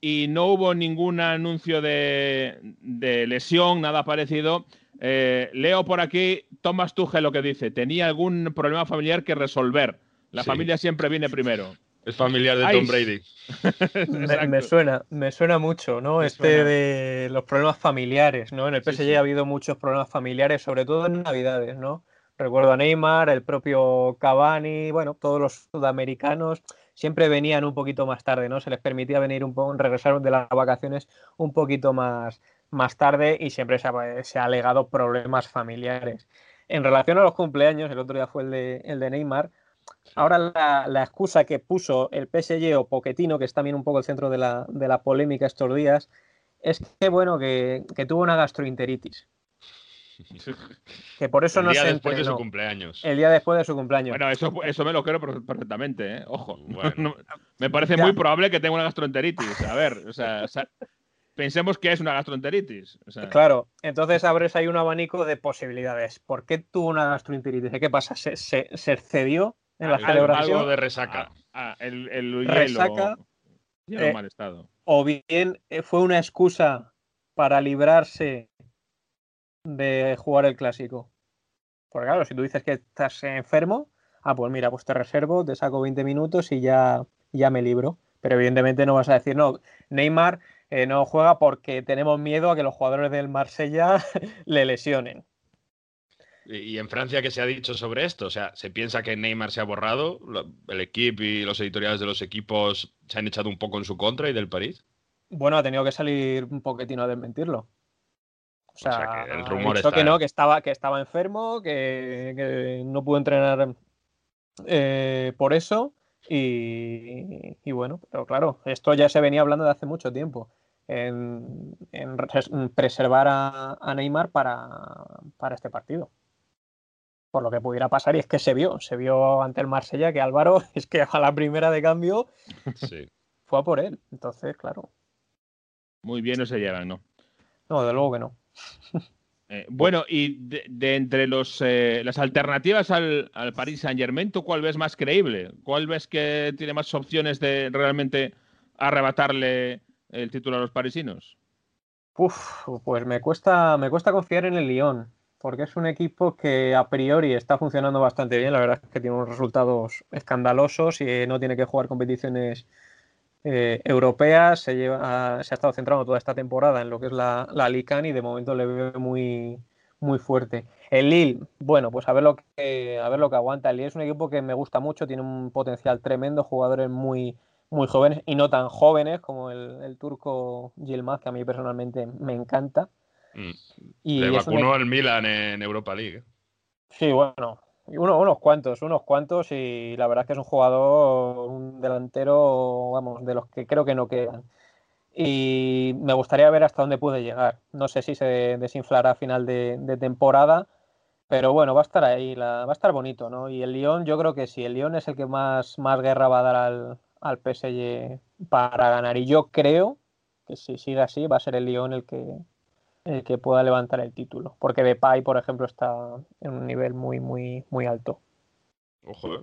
Y no hubo ningún anuncio de, de lesión, nada parecido. Eh, leo por aquí Thomas Tuchel lo que dice: tenía algún problema familiar que resolver. La Sí. familia siempre viene primero. Es familiar de Ay, Tom Brady. Me, suena, me suena mucho, ¿no? Me este suena. de los problemas familiares, ¿no? En el Sí, PSG sí. ha habido muchos problemas familiares, sobre todo en Navidades, ¿no? Recuerdo a Neymar, el propio Cavani, bueno, todos los sudamericanos siempre venían un poquito más tarde, ¿no? Se les permitía venir un poco, regresar de las vacaciones un poquito más, más tarde y siempre se ha, se ha alegado problemas familiares. En relación a los cumpleaños, el otro día fue el de, el de Neymar, Ahora la, la excusa que puso el PSG o Poquetino, que es también un poco el centro de la, de la polémica estos días, es que bueno, que, que tuvo una gastroenteritis. Que por eso el no día se después de su cumpleaños. El día después de su cumpleaños. Bueno, eso, eso me lo creo per- perfectamente, ¿eh? Ojo. Bueno. No- me parece Ya. muy probable que tenga una gastroenteritis. A ver, o sea, o sea, pensemos que es una gastroenteritis. O sea, Claro, entonces abres ahí un abanico de posibilidades. ¿Por qué tuvo una gastroenteritis? ¿Qué pasa? ¿Se, se, se excedió en la Algo- celebración? algo de resaca. ah, ah, el, el hielo, Resaca, hielo eh, en mal estado. o bien eh, fue una excusa para librarse de jugar el clásico. Porque claro, si tú dices que estás enfermo, ah, pues mira, pues te reservo, te saco 20 minutos y ya, ya me libro. Pero evidentemente no vas a decir, no, Neymar eh, no juega porque tenemos miedo a que los jugadores del Marsella le lesionen. Y en Francia, ¿qué se ha dicho sobre esto? O sea, ¿se piensa que Neymar se ha borrado? ¿El equipo y los editoriales de los equipos se han echado un poco en su contra y del París? Bueno, ha tenido que salir un poquetino a desmentirlo. O sea, sea, que el ha rumor dicho está, que no, que estaba, que estaba enfermo, que, que no pudo entrenar eh, por eso. Y, y bueno, pero claro, esto ya se venía hablando de hace mucho tiempo. En, en res- en preservar a, a Neymar para, para este partido. Por lo que pudiera pasar, y es que se vio, se vio ante el Marsella que Álvaro es que a la primera de cambio Sí. fue a por él. Entonces, claro, Muy bien no se llevan, ¿no? no, de luego que no. Eh, bueno, y de, entre los, eh, las alternativas al, al Paris Saint Germain, ¿tú cuál ves más creíble? ¿Cuál ves que tiene más opciones de realmente arrebatarle el título a los parisinos? Uf, pues me cuesta, me cuesta confiar en el Lyon, porque es un equipo que a priori está funcionando bastante bien. La verdad es que tiene unos resultados escandalosos y no tiene que jugar competiciones eh, europeas. Se, lleva, se ha estado centrando toda esta temporada en lo que es la, la Lican y de momento le veo muy, muy fuerte. El Lille, bueno, pues a ver lo que a ver lo que aguanta. El Lille es un equipo que me gusta mucho, tiene un potencial tremendo, jugadores muy muy jóvenes y no tan jóvenes como el, el turco Yilmaz, que a mí personalmente me encanta. Mm. Y Le vacunó el Milan en Europa League. ¿eh? Sí, bueno, uno- unos cuantos, unos cuantos y la verdad es que es un jugador, un delantero, vamos, de los que creo que no quedan. Y me gustaría ver hasta dónde puede llegar. No sé si se desinflará a final de, temporada, pero bueno, va a estar ahí, va a estar bonito, ¿no? Y el Lyon, yo creo que sí, el Lyon es el que más, más guerra va a dar al, al PSG para ganar. Y yo creo que si sigue así, va a ser el Lyon el que, el que pueda levantar el título. Porque Depay, por ejemplo, está en un nivel muy, muy, muy alto. Ojo, ¿eh?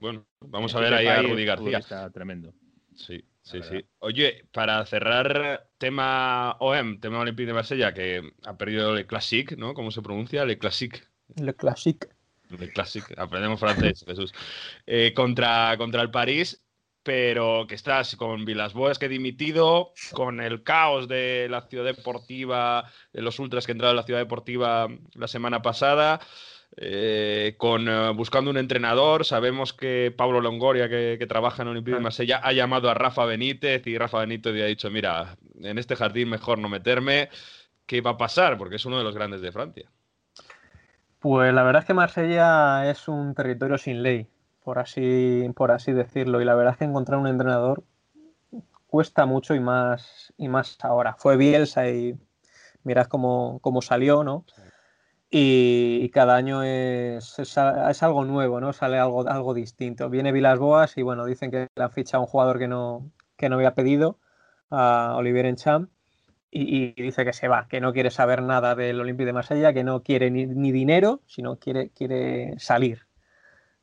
Bueno, vamos a ver ahí a Rudy García. futbolista tremendo. Sí, sí, sí. Oye, para cerrar tema OM, tema Olympique de Marsella, que ha perdido el Classic, ¿no? ¿Cómo se pronuncia? El Classic. Le Classique. El Classic. Aprendemos francés, Jesús. Eh, contra, contra el París, pero que estás con Vilas-Boas que ha dimitido, con el caos de la ciudad deportiva, de los ultras que entraron a la ciudad deportiva la semana pasada. eh, con eh, buscando un entrenador, sabemos que Pablo Longoria, que, que trabaja en Olympique de Marsella, ha llamado a Rafa Benítez y Rafa Benítez le ha dicho, mira, en este jardín mejor no meterme, ¿qué va a pasar? Porque es uno de los grandes de Francia. Pues la verdad es que Marsella es un territorio sin ley, por así, por así decirlo. Y la verdad es que encontrar un entrenador cuesta mucho y más, y más ahora. Fue Bielsa y mirad cómo, cómo salió, ¿no? Y, cada año es, es, es algo nuevo, ¿no? Sale algo, algo distinto. Viene Vilas Boas y bueno, dicen que le han fichado a un jugador que no, que no había pedido, a Olivier Encham, y, y dice que se va, que no quiere saber nada del Olympique de Marsella, que no quiere ni, ni dinero, sino quiere, quiere salir,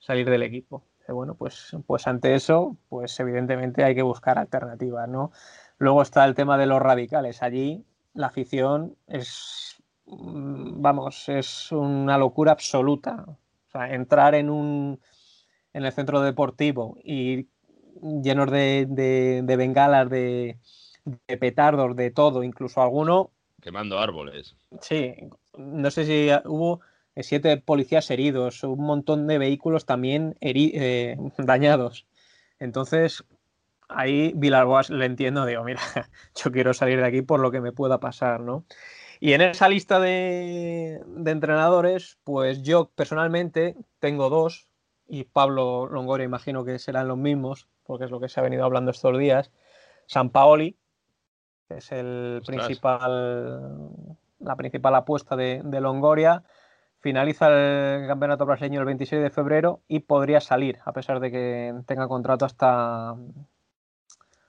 salir del equipo. Eh, Bueno, pues, pues ante eso, pues evidentemente hay que buscar alternativas, ¿no? Luego está el tema de los radicales. Allí la afición es, mm, vamos, es una locura absoluta. O sea, entrar en un en el centro deportivo y llenos de, de- de bengalas, de, de petardos, de todo, incluso alguno, Quemando árboles. sí, no sé si hubo siete policías heridos, un montón de vehículos también eh, dañados. Entonces, ahí Villalboas le entiendo, digo, mira, yo quiero salir de aquí por lo que me pueda pasar, ¿no? Y en esa lista de, de entrenadores, pues yo personalmente tengo dos, y Pablo Longoria imagino que serán los mismos, porque es lo que se ha venido hablando estos días. San Paoli, que es el Ostras. principal, la principal apuesta de, de Longoria, finaliza el campeonato brasileño el 26 de febrero y podría salir, a pesar de que tenga contrato hasta,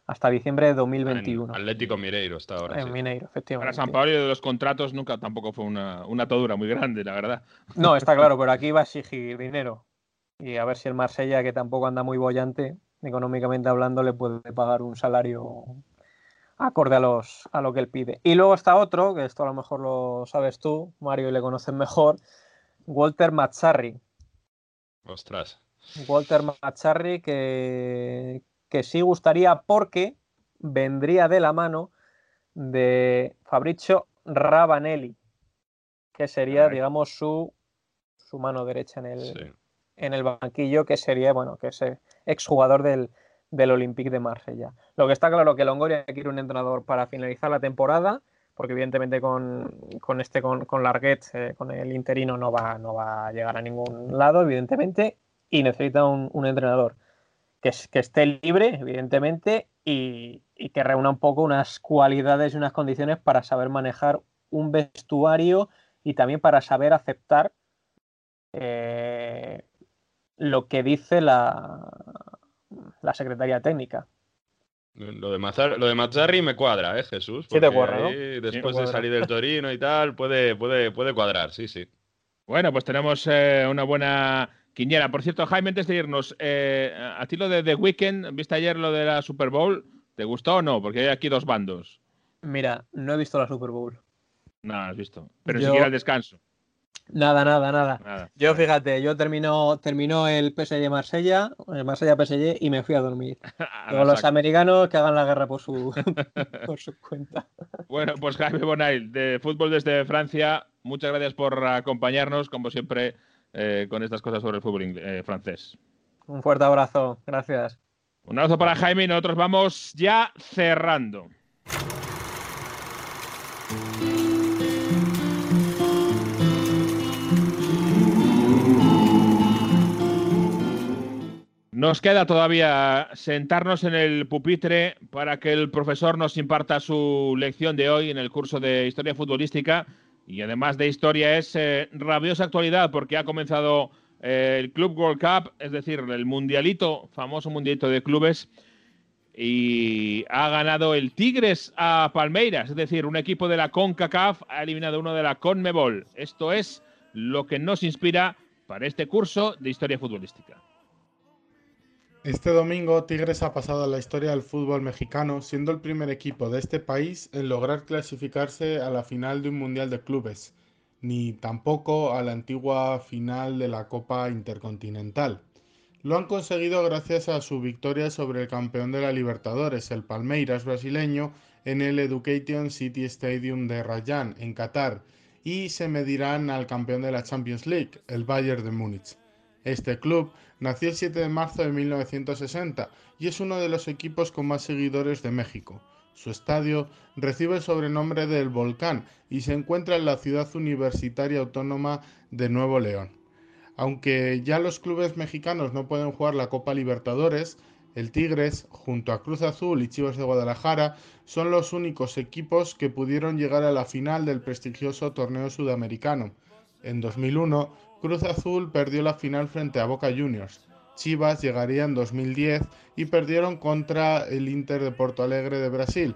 hasta diciembre de 2021. En Atlético Mineiro está ahora. En sí. Mineiro, Para efectivamente. San Pablo de los contratos nunca tampoco fue una, una atadura muy grande, la verdad. No, está claro, pero aquí va a exigir dinero. Y a ver si el Marsella, que tampoco anda muy bollante, económicamente hablando, le puede pagar un salario acorde a, los, a lo que él pide. Y luego está otro, que esto a lo mejor lo sabes tú, Mario, y le conoces mejor, Walter Mazzarri. Ostras. Walter Mazzarri que, que sí gustaría porque vendría de la mano de Fabrizio Ravanelli, que sería, digamos, su, su mano derecha en el, Sí. en el banquillo, que sería, bueno, que es exjugador del, del Olympique de Marsella. Lo que está claro que Longoria quiere un entrenador para finalizar la temporada, porque evidentemente con, con este, con, con Larguet, eh, con el interino, no va, no va a llegar a ningún lado, evidentemente, y necesita un, un entrenador que, es- que esté libre, evidentemente, y, y que reúna un poco unas cualidades y unas condiciones para saber manejar un vestuario y también para saber aceptar eh, lo que dice la, la Secretaría Técnica. Lo de, Mazzar- lo de Mazzarri me cuadra, ¿eh, Jesús? Sí te cuadra, ¿no? Sí, después me de salir del Torino y tal, puede, puede, puede cuadrar, sí, sí. Bueno, pues tenemos eh, una buena quiniela. Por cierto, Jaime, antes de irnos, eh, a ti lo de The Weeknd, ¿viste ayer lo de la Super Bowl? ¿Te gustó o no? Porque hay aquí dos bandos. Mira, no he visto la Super Bowl. Nada, has visto. Pero ni Yo- siquiera el descanso. Nada, nada, nada. Nada. Yo fíjate, yo terminó, terminó el PSG Marsella, el Marsella PSG y me fui a dormir. Los americanos que hagan la guerra por su, por su cuenta. Bueno, pues Jaime Bonail, de Fútbol desde Francia, muchas gracias por acompañarnos, como siempre, eh, con estas cosas sobre el fútbol eh, francés. Un fuerte abrazo, gracias. Un abrazo para Jaime y nosotros vamos ya cerrando. Nos queda todavía sentarnos en el pupitre para que el profesor nos imparta su lección de hoy en el curso de Historia Futbolística. Y además de historia es eh, rabiosa actualidad porque ha comenzado eh, el Club World Cup, es decir, el mundialito, famoso mundialito de clubes, y ha ganado el Tigres a Palmeiras, es decir, un equipo de la CONCACAF ha eliminado uno de la CONMEBOL. Esto es lo que nos inspira para este curso de historia futbolística. Este domingo Tigres ha pasado a la historia del fútbol mexicano, siendo el primer equipo de este país en lograr clasificarse a la final de un Mundial de Clubes, ni tampoco a la antigua final de la Copa Intercontinental. Lo han conseguido gracias a su victoria sobre el campeón de la Libertadores, el Palmeiras brasileño, en el Education City Stadium de Rayan, en Qatar, y se medirán al campeón de la Champions League, el Bayern de Múnich. Este club nació el 7 de marzo de 1960 y es uno de los equipos con más seguidores de México. Su estadio recibe el sobrenombre del Volcán y se encuentra en la ciudad universitaria autónoma de Nuevo León. Aunque ya los clubes mexicanos no pueden jugar la Copa Libertadores, el Tigres, junto a Cruz Azul y Chivas de Guadalajara, son los únicos equipos que pudieron llegar a la final del prestigioso torneo sudamericano. En 2001, Cruz Azul perdió la final frente a Boca Juniors. Chivas llegaría en 2010 y perdieron contra el Inter de Porto Alegre de Brasil,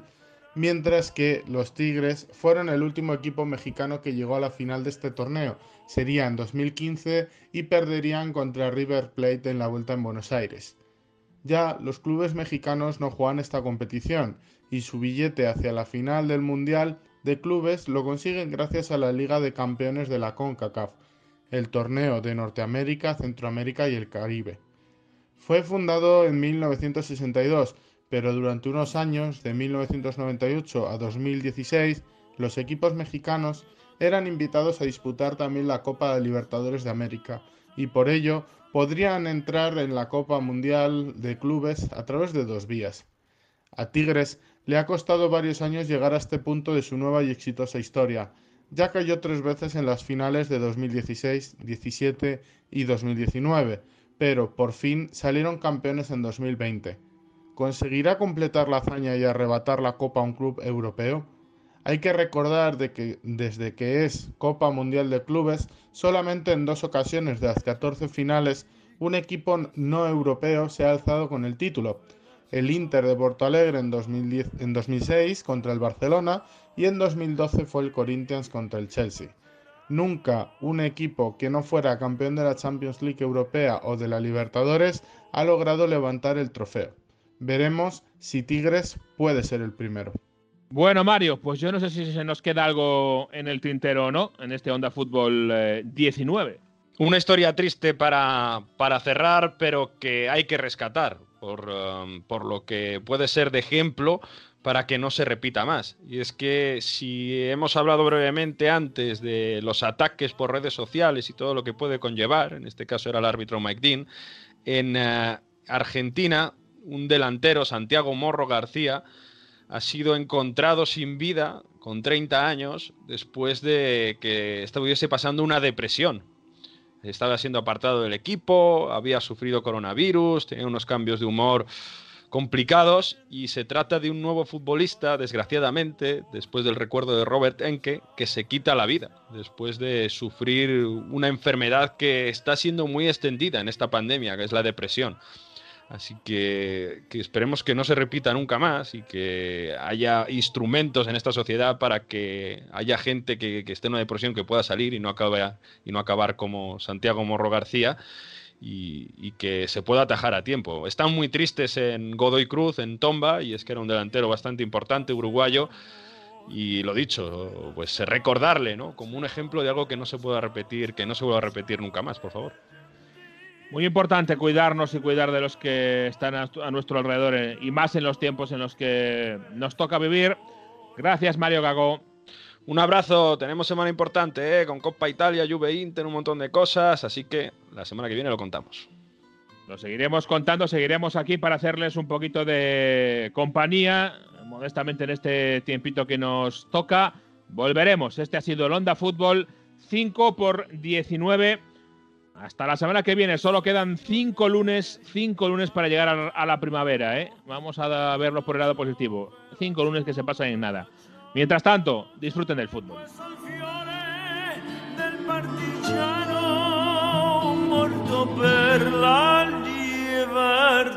mientras que los Tigres fueron el último equipo mexicano que llegó a la final de este torneo. Sería en 2015 y perderían contra River Plate en la vuelta en Buenos Aires. Ya los clubes mexicanos no juegan esta competición y su billete hacia la final del Mundial de Clubes lo consiguen gracias a la Liga de Campeones de la CONCACAF, el torneo de Norteamérica, Centroamérica y el Caribe. Fue fundado en 1962, pero durante unos años, de 1998 a 2016, los equipos mexicanos eran invitados a disputar también la Copa de Libertadores de América y por ello podrían entrar en la Copa Mundial de Clubes a través de dos vías. A Tigres le ha costado varios años llegar a este punto de su nueva y exitosa historia, ya cayó tres veces en las finales de 2016, 17 y 2019, pero por fin salieron campeones en 2020. ¿Conseguirá completar la hazaña y arrebatar la Copa a un club europeo? Hay que recordar de que desde que es Copa Mundial de Clubes, solamente en dos ocasiones de las 14 finales, un equipo no europeo se ha alzado con el título. El Inter de Porto Alegre en, 2010, en 2006 contra el Barcelona y en 2012 fue el Corinthians contra el Chelsea. Nunca un equipo que no fuera campeón de la Champions League Europea o de la Libertadores ha logrado levantar el trofeo. Veremos si Tigres puede ser el primero. Bueno, Mario, pues yo no sé si se nos queda algo en el tintero o no en este Onda Fútbol eh, 19. Una historia triste para, para, cerrar, pero que hay que rescatar por, um, por lo que puede ser de ejemplo para que no se repita más. Y es que si hemos hablado brevemente antes de los ataques por redes sociales y todo lo que puede conllevar, en este caso era el árbitro Mike Dean, en uh, Argentina un delantero, Santiago Morro García, ha sido encontrado sin vida con 30 años después de que estuviese pasando una depresión. Estaba siendo apartado del equipo, había sufrido coronavirus, tenía unos cambios de humor complicados y se trata de un nuevo futbolista, desgraciadamente, después del recuerdo de Robert Enke, que se quita la vida después de sufrir una enfermedad que está siendo muy extendida en esta pandemia, que es la depresión. Así que, que, esperemos que no se repita nunca más y que haya instrumentos en esta sociedad para que haya gente que, que esté en una depresión que pueda salir y no, acabe, y no acabar como Santiago Morro García. Y, que se pueda atajar a tiempo. Están muy tristes en Godoy Cruz, en Tomba, y es que era un delantero bastante importante, uruguayo. Y lo dicho, pues recordarle, ¿no? Como un ejemplo de algo que no se pueda repetir, que no se vuelva a repetir nunca más, por favor. Muy importante cuidarnos y cuidar de los que están a, a nuestro alrededor eh, y más en los tiempos en los que nos toca vivir. Gracias, Mario Gago. Un abrazo, tenemos semana importante, ¿eh? con Copa Italia, Juve Inter, un montón de cosas, así que la semana que viene lo contamos. Lo seguiremos contando, seguiremos aquí para hacerles un poquito de compañía, modestamente en este tiempito que nos toca. Volveremos. Este ha sido el Onda Fútbol 5 por 19. Hasta la semana que viene. Solo quedan 5 lunes, 5 lunes para llegar a, la primavera. ¿eh? Vamos a verlo por el lado positivo. 5 lunes que se pasan en nada. Mientras tanto, disfruten del fútbol.